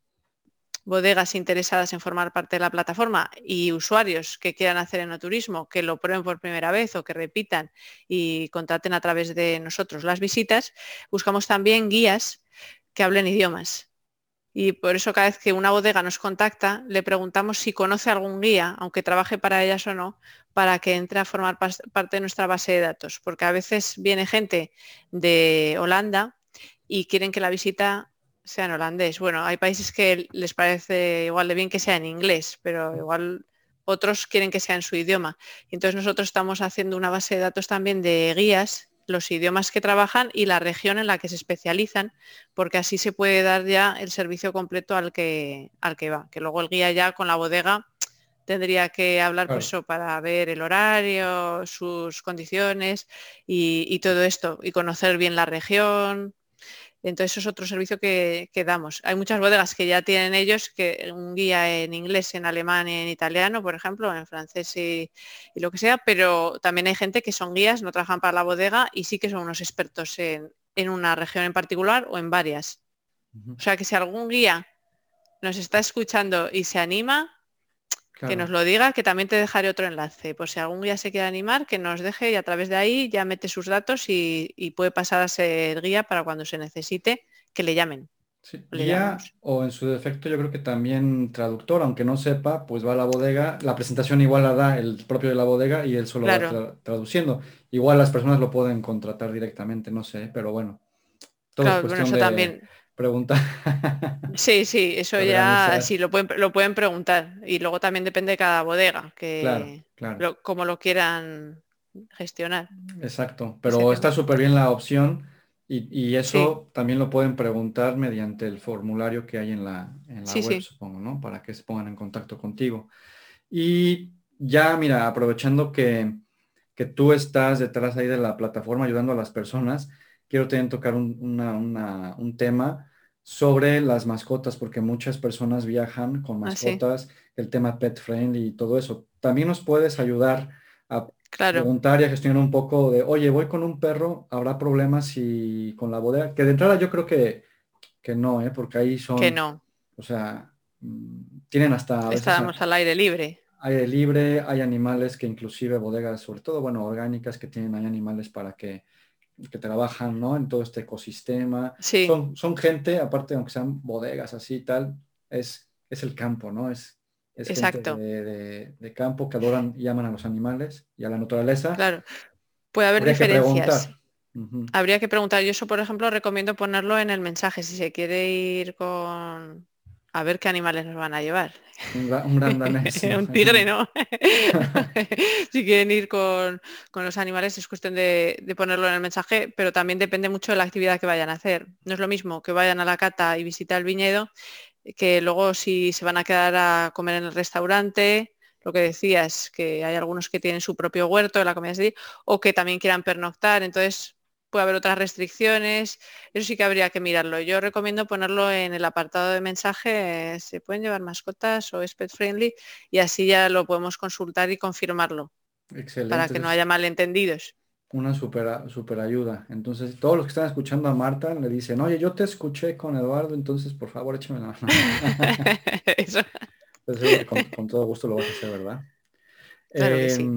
bodegas interesadas en formar parte de la plataforma y usuarios que quieran hacer enoturismo, que lo prueben por primera vez o que repitan y contraten a través de nosotros las visitas, buscamos también guías que hablen idiomas y por eso cada vez que una bodega nos contacta, le preguntamos si conoce algún guía, aunque trabaje para ellas o no, para que entre a formar parte de nuestra base de datos. Porque a veces viene gente de Holanda y quieren que la visita sea en holandés. Bueno, hay países que les parece igual de bien que sea en inglés, pero igual otros quieren que sea en su idioma. entonces nosotros estamos haciendo una base de datos también de guías los idiomas que trabajan y la región en la que se especializan, porque así se puede dar ya el servicio completo al que, al que va, que luego el guía ya con la bodega tendría que hablar pues eso para ver el horario, sus condiciones y, todo esto, y conocer bien la región, entonces eso es otro servicio que, damos. Hay muchas bodegas que ya tienen ellos que un guía en inglés, en alemán y en italiano, por ejemplo, en francés y, lo que sea, pero también hay gente que son guías, no trabajan para la bodega y sí que son unos expertos en, una región en particular o en varias. O sea que si algún guía nos está escuchando y se anima, que nos lo diga, que también te dejaré otro enlace. Por si algún guía se quiere animar, que nos deje y a través de ahí ya mete sus datos y, puede pasar a ser guía para cuando se necesite que le llamen. guía o en su defecto yo creo que también traductor, aunque no sepa, pues va a la bodega, la presentación igual la da el propio de la bodega y él solo va traduciendo. Igual las personas lo pueden contratar directamente, no sé, pero bueno. Todo claro, bueno, eso también preguntar. Sí, sí, eso ya sí lo pueden, lo pueden preguntar. Y luego también depende de cada bodega, que claro, como lo quieran gestionar. Exacto, pero está súper bien la opción y, eso también lo pueden preguntar mediante el formulario que hay en la, en la web, supongo, ¿no? Para que se pongan en contacto contigo. Y ya, mira, aprovechando que, que tú estás detrás ahí de la plataforma ayudando a las personas, quiero también tocar un, un tema sobre las mascotas, porque muchas personas viajan con ah, mascotas, el tema pet friendly y todo eso. También nos puedes ayudar a preguntar y a gestionar un poco de, oye, voy con un perro, ¿habrá problemas si con la bodega? Que de entrada yo creo que, que no, ¿eh? porque ahí son... Que no. O sea, mm, tienen hasta... Estábamos al aire libre. Aire libre, hay animales que inclusive bodegas, sobre todo, bueno, orgánicas, que tienen, hay animales para que que trabajan ¿no? en todo este ecosistema. Son, son gente, aparte, aunque sean bodegas así y tal, es, es el campo, ¿no? Es, es Exacto. Gente de, campo que adoran y aman a los animales y a la naturaleza. Claro. Puede haber diferencias. Habría que preguntar. Yo eso, por ejemplo, recomiendo ponerlo en el mensaje si se quiere ir con a ver qué animales nos van a llevar. Un, gran danés. un tigre, ¿no? si quieren ir con, los animales es cuestión de, ponerlo en el mensaje, pero también depende mucho de la actividad que vayan a hacer. No es lo mismo que vayan a la cata y visitar el viñedo, que luego si se van a quedar a comer en el restaurante, lo que decías, que hay algunos que tienen su propio huerto de la comida así, o que también quieran pernoctar. Entonces, puede haber otras restricciones, eso sí que habría que mirarlo. Yo recomiendo ponerlo en el apartado de mensaje, se pueden llevar mascotas o es pet friendly y así ya lo podemos consultar y confirmarlo. Excelente. Para que no haya malentendidos. Una super, super ayuda. Entonces, todos los que están escuchando a Marta le dicen, oye, yo te escuché con Eduardo, entonces por favor échame la mano. eso. Pues, con, todo gusto lo vas a hacer, ¿verdad? Claro que sí.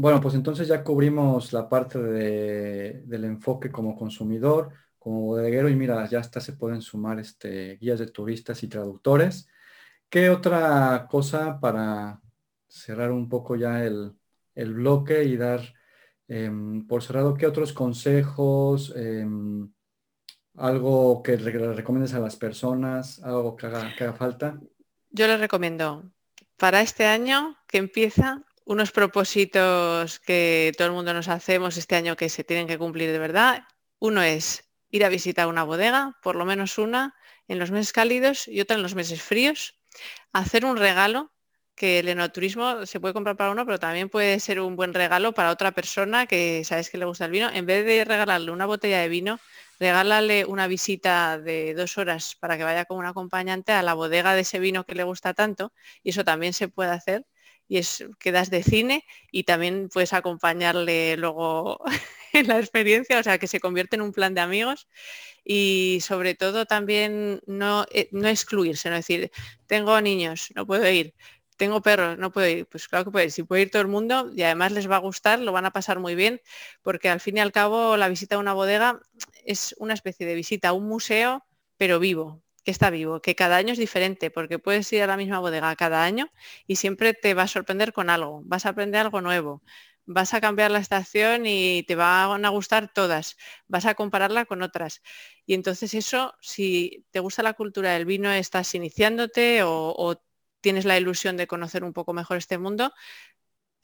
Bueno, pues entonces ya cubrimos la parte del enfoque como consumidor, como bodeguero y mira, ya hasta se pueden sumar este, guías de turistas y traductores. ¿Qué otra cosa para cerrar un poco ya el, bloque y dar em, por cerrado, qué otros consejos, em, algo que le recomiendes a las personas, algo que haga, que haga falta? Yo les recomiendo para este año que empieza unos propósitos que todo el mundo nos hacemos este año que se tienen que cumplir de verdad. Uno es ir a visitar una bodega, por lo menos una, en los meses cálidos y otra en los meses fríos. Hacer un regalo, que el enoturismo se puede comprar para uno, pero también puede ser un buen regalo para otra persona que sabes que le gusta el vino. En vez de regalarle una botella de vino, regálale una visita de dos horas para que vaya con un acompañante a la bodega de ese vino que le gusta tanto. Y eso también se puede hacer y es quedas de cine y también puedes acompañarle luego en la experiencia, o sea, que se convierte en un plan de amigos. Y sobre todo también no, eh, no excluirse, no decir, tengo niños, no puedo ir, tengo perros, no puedo ir. Pues claro que puede si puede ir todo el mundo y además les va a gustar, lo van a pasar muy bien, porque al fin y al cabo la visita a una bodega es una especie de visita a un museo, pero vivo, está vivo, que cada año es diferente, porque puedes ir a la misma bodega cada año y siempre te va a sorprender con algo, vas a aprender algo nuevo, vas a cambiar la estación y te van a gustar todas, vas a compararla con otras. Y entonces eso, si te gusta la cultura del vino, estás iniciándote o, o tienes la ilusión de conocer un poco mejor este mundo,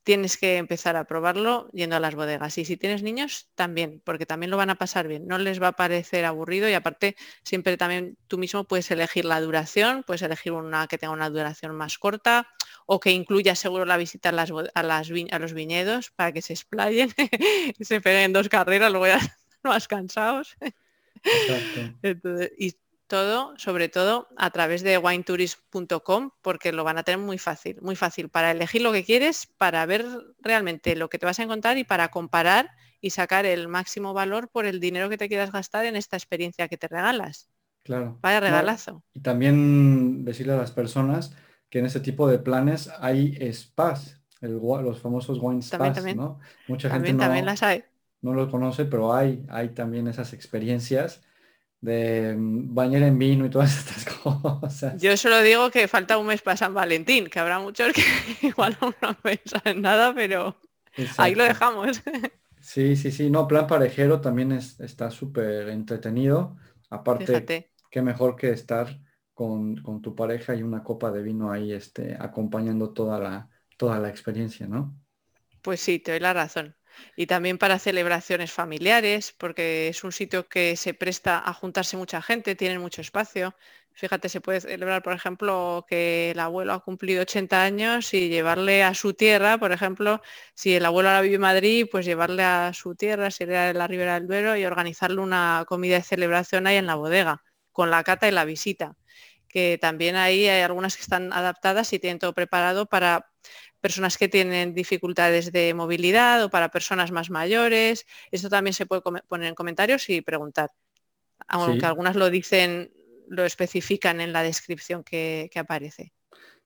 tienes que empezar a probarlo yendo a las bodegas. Y si tienes niños, también, porque también lo van a pasar bien. No les va a parecer aburrido y aparte siempre también tú mismo puedes elegir la duración, puedes elegir una que tenga una duración más corta o que incluya seguro la visita a, las, a, las, a los viñedos para que se explayen se peguen dos carreras, luego ya más cansados. y todo, sobre todo a través de winetourist.com, porque lo van a tener muy fácil, muy fácil para elegir lo que quieres, para ver realmente lo que te vas a encontrar y para comparar y sacar el máximo valor por el dinero que te quieras gastar en esta experiencia que te regalas. Claro. Vaya regalazo. Y también decirle a las personas que en ese tipo de planes hay spas, los famosos wine spas, ¿no? Mucha gente no, también las hay. no lo conoce, pero hay, hay también esas experiencias de mm, bañar en vino y todas estas cosas. Yo solo digo que falta un mes para San Valentín, que habrá muchos que igual no piensan en nada, pero ahí lo dejamos. Sí, sí, sí, no, plan parejero también es, está súper entretenido. Aparte, qué mejor que estar con, con, tu pareja y una copa de vino ahí este, acompañando toda la, toda la experiencia, ¿no? Pues sí, te doy la razón y también para celebraciones familiares, porque es un sitio que se presta a juntarse mucha gente, tienen mucho espacio, Fíjate, se puede celebrar, por ejemplo, que el abuelo ha cumplido 80 años y llevarle a su tierra, por ejemplo, si el abuelo ahora vive en Madrid, pues llevarle a su tierra, sería la Ribera del Duero, y organizarle una comida de celebración ahí en la bodega, con la cata y la visita. Que también ahí hay algunas que están adaptadas y tienen todo preparado para personas que tienen dificultades de movilidad o para personas más mayores. Esto también se puede poner en comentarios y preguntar. Aunque algunas lo dicen lo especifican en la descripción que, aparece.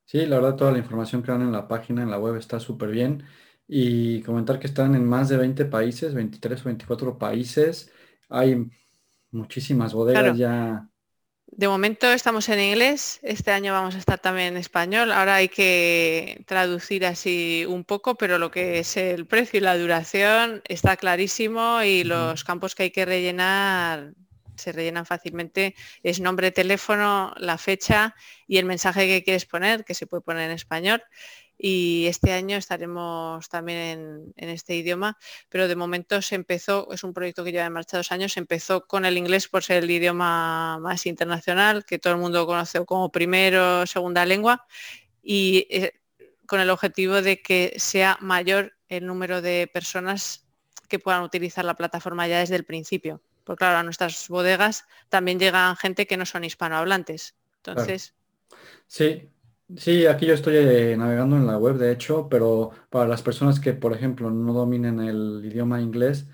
Sí, la verdad toda la información que dan en la página, en la web está súper bien. Y comentar que están en más de 20 países, 23 o 24 países. Hay muchísimas bodegas ya. De momento estamos en inglés, este año vamos a estar también en español. Ahora hay que traducir así un poco, pero lo que es el precio y la duración está clarísimo y los campos que hay que rellenar se rellenan fácilmente, es nombre, teléfono, la fecha y el mensaje que quieres poner, que se puede poner en español. Y este año estaremos también en, este idioma, pero de momento se empezó, es un proyecto que lleva en marcha dos años, se empezó con el inglés por ser el idioma más internacional, que todo el mundo conoce como primero o segunda lengua, y eh, con el objetivo de que sea mayor el número de personas que puedan utilizar la plataforma ya desde el principio. Porque claro, a nuestras bodegas también llegan gente que no son hispanohablantes. Entonces. Sí, sí, aquí yo estoy eh, navegando en la web, de hecho, pero para las personas que, por ejemplo, no dominen el idioma inglés,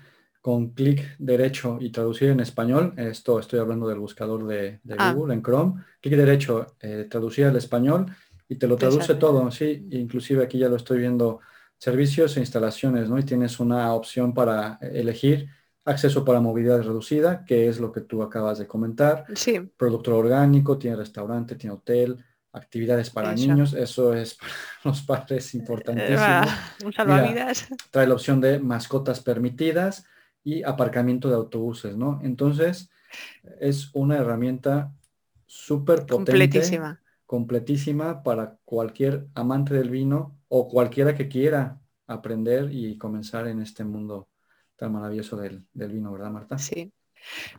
con clic derecho y traducir en español, esto estoy hablando del buscador de, ah. Google en Chrome, clic derecho, eh, traducir al español y te lo traduce todo, sí, inclusive aquí ya lo estoy viendo, servicios e instalaciones, ¿no? Y tienes una opción para elegir acceso para movilidad reducida, que es lo que tú acabas de comentar. Sí. Productor orgánico, tiene restaurante, tiene hotel, actividades para niños, eso es para los padres importantísimo. un salvavidas. trae la opción de mascotas permitidas y aparcamiento de autobuses, ¿no? Entonces, es una herramienta súper potente. Completísima. Completísima para cualquier amante del vino o cualquiera que quiera aprender y comenzar en este mundo tan maravilloso del, vino, ¿verdad, Marta? Sí.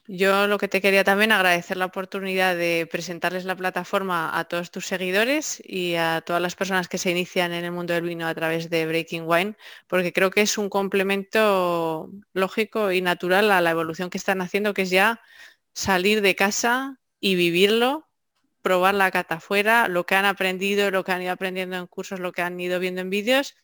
Yo lo que te quería también agradecer la oportunidad de presentarles la plataforma a todos tus seguidores y a todas las personas que se inician en el mundo del vino a través de Breaking Wine, porque creo que es un complemento lógico y natural a la evolución que están haciendo, que es ya salir de casa y vivirlo, probar la cata afuera, lo que han aprendido, lo que han ido aprendiendo en cursos, lo que han ido viendo en vídeos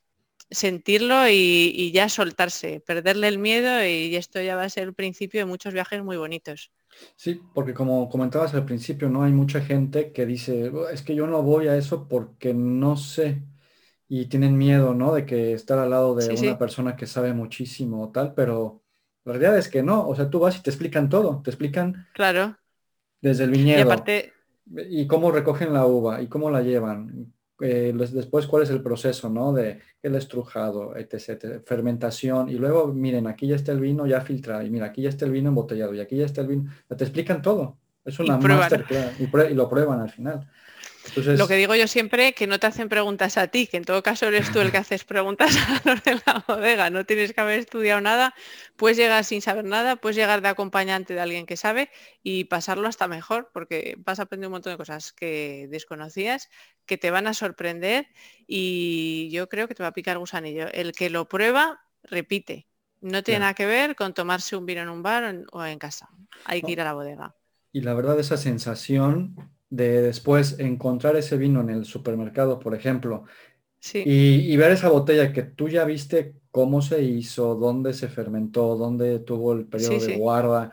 sentirlo y, ya soltarse, perderle el miedo y esto ya va a ser el principio de muchos viajes muy bonitos. Sí, porque como comentabas al principio, ¿no? Hay mucha gente que dice, es que yo no voy a eso porque no sé. Y tienen miedo, ¿no? De que estar al lado de una persona que sabe muchísimo o tal, pero la realidad es que no. O sea, tú vas y te explican todo. Te explican. Claro. Desde el viñedo. Y aparte. Y cómo recogen la uva y cómo la llevan eh, después cuál es el proceso, ¿no? De el estrujado, etc, fermentación, y luego, miren, aquí ya está el vino ya filtrado, y mira, aquí ya está el vino embotellado, y aquí ya está el vino, te explican todo. Es una masterclass, y, lo prueban al final. Lo que digo yo siempre, que no te hacen preguntas a ti, que en todo caso eres tú el que haces preguntas a los de la bodega, no tienes que haber estudiado nada, puedes llegar sin saber nada, puedes llegar de acompañante de alguien que sabe y pasarlo hasta mejor, porque vas a aprender un montón de cosas que desconocías, que te van a sorprender y yo creo que te va a picar gusanillo. El que lo prueba, repite. No tiene nada que ver con tomarse un vino en un bar o en casa. Hay que ir a la bodega. Y la verdad, esa sensación de después encontrar ese vino en el supermercado, por ejemplo, y, ver esa botella que tú ya viste cómo se hizo, dónde se fermentó, dónde tuvo el periodo de guarda,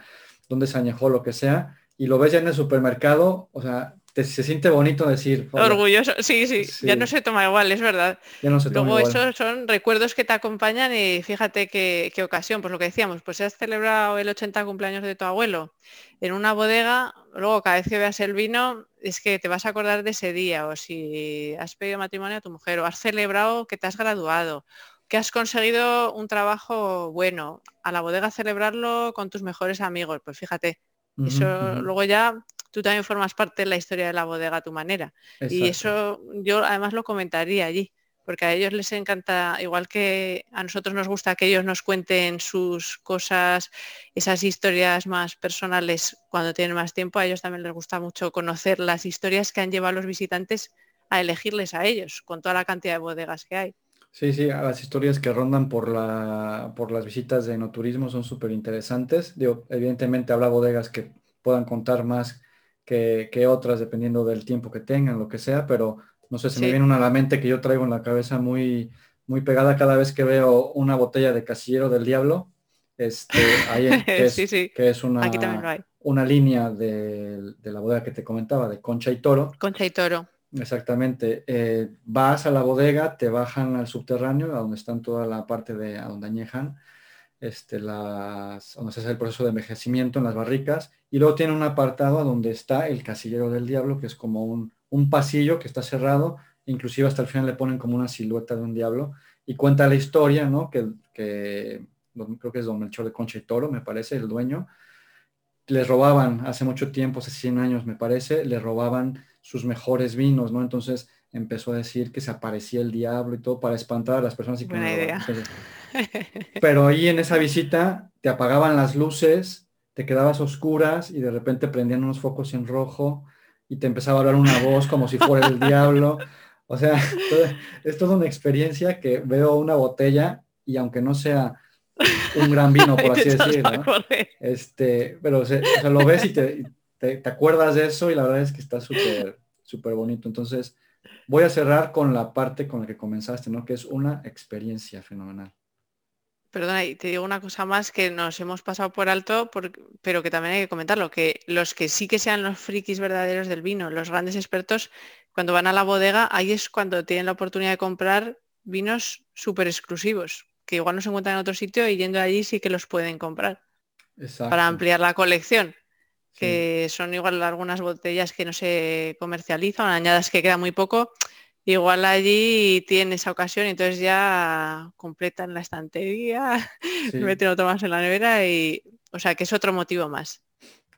dónde se añejó, lo que sea, y lo ves ya en el supermercado, o sea, se siente bonito decir. Orgulloso, sí, sí, ya no se toma igual, es verdad. Ya no se toma Luego esos son recuerdos que te acompañan y fíjate qué, qué, ocasión, pues lo que decíamos, pues si has celebrado el 80 cumpleaños de tu abuelo en una bodega, luego cada vez que veas el vino es que te vas a acordar de ese día o si has pedido matrimonio a tu mujer o has celebrado que te has graduado que has conseguido un trabajo bueno, a la bodega celebrarlo con tus mejores amigos, pues fíjate, eso luego ya tú también formas parte de la historia de la bodega a tu manera. Y eso yo además lo comentaría allí, porque a ellos les encanta, igual que a nosotros nos gusta que ellos nos cuenten sus cosas, esas historias más personales cuando tienen más tiempo, a ellos también les gusta mucho conocer las historias que han llevado a los visitantes a elegirles a ellos, con toda la cantidad de bodegas que hay. Sí, sí, las historias que rondan por, la, por las visitas de enoturismo son súper interesantes. Digo, evidentemente habrá bodegas que puedan contar más que, otras dependiendo del tiempo que tengan, lo que sea, pero no sé, se me viene una a la mente que yo traigo en la cabeza muy, muy pegada cada vez que veo una botella de Casillero del Diablo. Este, ahí, que, es, que es una, una línea de, de la bodega que te comentaba, de Concha y Toro. Concha y Toro Exactamente. Eh, vas a la bodega, te bajan al subterráneo, a donde están toda la parte de a donde añejan, este, las, donde se hace el proceso de envejecimiento en las barricas, y luego tiene un apartado donde está el casillero del diablo, que es como un, pasillo que está cerrado, inclusive hasta el final le ponen como una silueta de un diablo, y cuenta la historia, ¿no? Que, que creo que es Don Melchor de Concha y Toro, me parece, el dueño. Les robaban hace mucho tiempo, hace 100 años me parece, le robaban sus mejores vinos, ¿no? Entonces empezó a decir que se aparecía el diablo y todo para espantar a las personas. Y Buena idea. Pero ahí en esa visita te apagaban las luces, te quedabas oscuras y de repente prendían unos focos en rojo y te empezaba a hablar una voz como si fuera el diablo. O sea, es toda una experiencia que veo una botella y aunque no sea un gran vino, por así decirlo, este, pero o lo ves y te, te, acuerdas de eso y la verdad es que está súper, súper bonito. Entonces, voy a cerrar con la parte con la que comenzaste, ¿no? Que es una experiencia fenomenal. Perdona, y te digo una cosa más que nos hemos pasado por alto, pero que también hay que comentarlo, que los que sí que sean los frikis verdaderos del vino, los grandes expertos, cuando van a la bodega, ahí es cuando tienen la oportunidad de comprar vinos súper exclusivos, que igual no se encuentran en otro sitio y yendo allí sí que los pueden comprar para ampliar la colección que son igual algunas botellas que no se comercializan, añadas que queda muy poco, igual allí tiene esa ocasión y entonces ya completan la estantería, meten otro más en la nevera y, o sea, que es otro motivo más.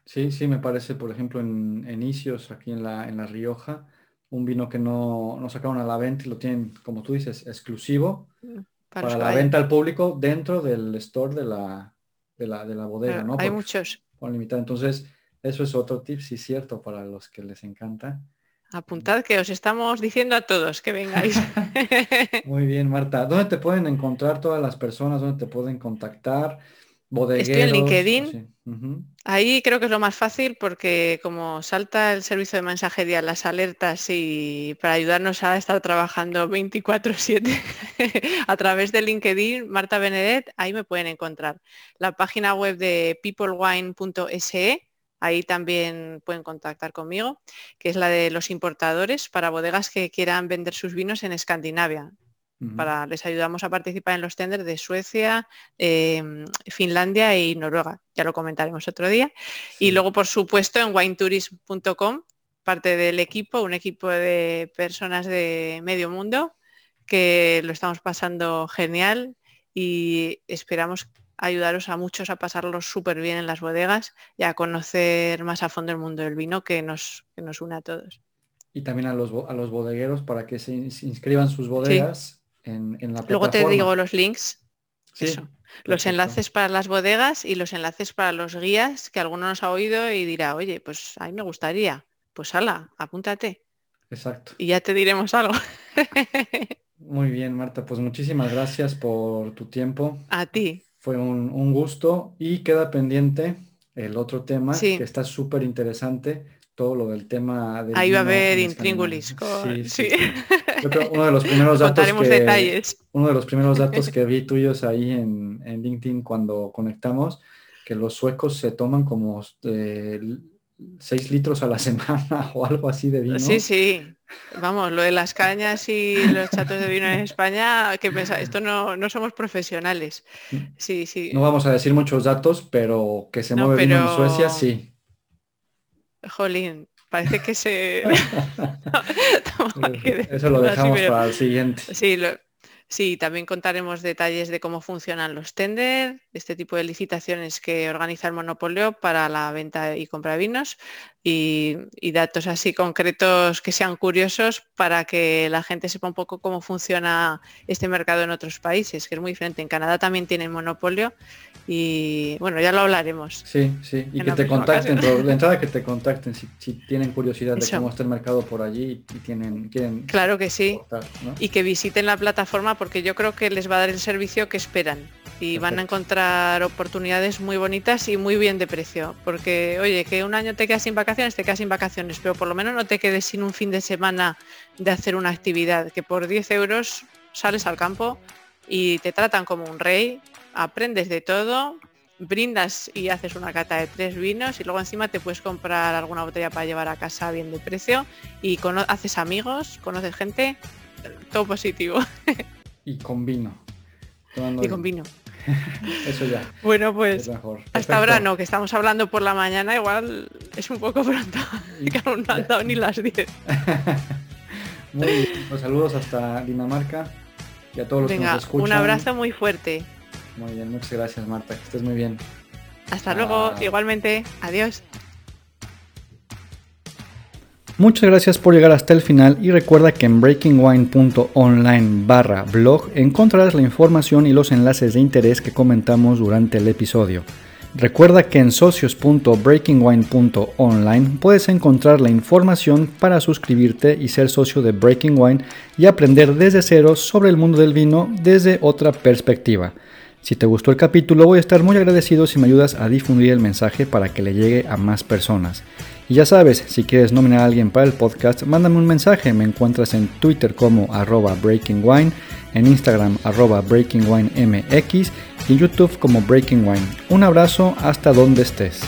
Sí, sí, me parece, por ejemplo, en, en Isios, aquí en la, en la Rioja, un vino que no, no sacaron a la venta y lo tienen, como tú dices, exclusivo mm, para, la venta al público dentro del store de la, de la, de la bodega, ¿no? Hay muchos. Con limitado. Entonces, eso es otro tip, sí cierto, para los que les encanta. Apuntad que os estamos diciendo a todos que vengáis. Muy bien, Marta. ¿Dónde te pueden encontrar todas las personas? ¿Dónde te pueden contactar? Bodegueros, Estoy en LinkedIn. Ahí creo que es lo más fácil porque como salta el servicio de mensajería, las alertas y para ayudarnos a estar trabajando 24/7 a través de LinkedIn, Marta Benedet, ahí me pueden encontrar. La página web de peoplewine.se Ahí también pueden contactar conmigo, que es la de los importadores para bodegas que quieran vender sus vinos en Escandinavia. Para, les ayudamos a participar en los tenders de Suecia, em, Finlandia y Noruega. Ya lo comentaremos otro día. Y luego, por supuesto, en winetourism.com, parte del equipo, un equipo de personas de medio mundo que lo estamos pasando genial y esperamos ayudaros a muchos a pasarlo súper bien en las bodegas y a conocer más a fondo el mundo del vino que nos, nos une a todos. Y también a los, a los bodegueros para que se, inscriban sus bodegas en, en, la plataforma. Luego te digo los links. Los enlaces para las bodegas y los enlaces para los guías que alguno nos ha oído y dirá, oye, pues a mí me gustaría. Pues ala, apúntate. Exacto. Y ya te diremos algo. Muy bien, Marta. Pues muchísimas gracias por tu tiempo. A ti. Fue un, gusto y queda pendiente el otro tema que está súper interesante, todo lo del tema de... Ahí va a haber intríngulis. Sí, sí, uno de los primeros datos que, detalles. Uno de los primeros datos que vi tuyos ahí en, en LinkedIn cuando conectamos, que los suecos se toman como eh, 6 litros a la semana o algo así de vino. Sí, sí. Vamos, lo de las cañas y los chatos de vino en España, que pensa, esto no, no somos profesionales. Sí, sí. No vamos a decir muchos datos, pero que se mueve vino en Suecia, sí. Jolín, parece que se... Eso lo dejamos para el siguiente. Sí, Sí, también contaremos detalles de cómo funcionan los tender, este tipo de licitaciones que organiza el monopolio para la venta y compra de vinos y, datos así concretos que sean curiosos para que la gente sepa un poco cómo funciona este mercado en otros países, que es muy diferente. En Canadá también tienen monopolio y bueno, ya lo hablaremos. Sí, sí, y que te contacten, de entrada que te contacten si, tienen curiosidad de cómo está el mercado por allí y tienen, quieren... Claro que sí, y que visiten la plataforma porque yo creo que les va a dar el servicio que esperan. Y van a encontrar oportunidades muy bonitas y muy bien de precio, porque oye, que un año te quedas sin vacaciones, te quedas sin vacaciones, pero por lo menos no te quedes sin un fin de semana de hacer una actividad, que por 10 euros sales al campo y te tratan como un rey, aprendes de todo, brindas y haces una cata de tres vinos y luego encima te puedes comprar alguna botella para llevar a casa bien de precio y haces amigos, conoces gente, todo positivo. y con vino. y con vino. Eso ya. Bueno, pues hasta ahora no, que estamos hablando por la mañana, igual es un poco pronto, que aún no han dado ni las 10. Muy bien, pues saludos hasta Dinamarca y a todos los que nos escuchan. Un abrazo muy fuerte. Muy bien, muchas gracias Marta, que estés muy bien. Hasta luego, igualmente. Adiós. Muchas gracias por llegar hasta el final y recuerda que en breakingwine.online barra blog encontrarás la información y los enlaces de interés que comentamos durante el episodio. Recuerda que en socios.breakingwine.online puedes encontrar la información para suscribirte y ser socio de Breaking Wine y aprender desde cero sobre el mundo del vino desde otra perspectiva. Si te gustó el capítulo voy a estar muy agradecido si me ayudas a difundir el mensaje para que le llegue a más personas. Y ya sabes, si quieres nominar a alguien para el podcast, mándame un mensaje. Me encuentras en Twitter como arroba breakingwine, en Instagram arroba breakingwinemx y en YouTube como Breaking Wine. Un abrazo hasta donde estés.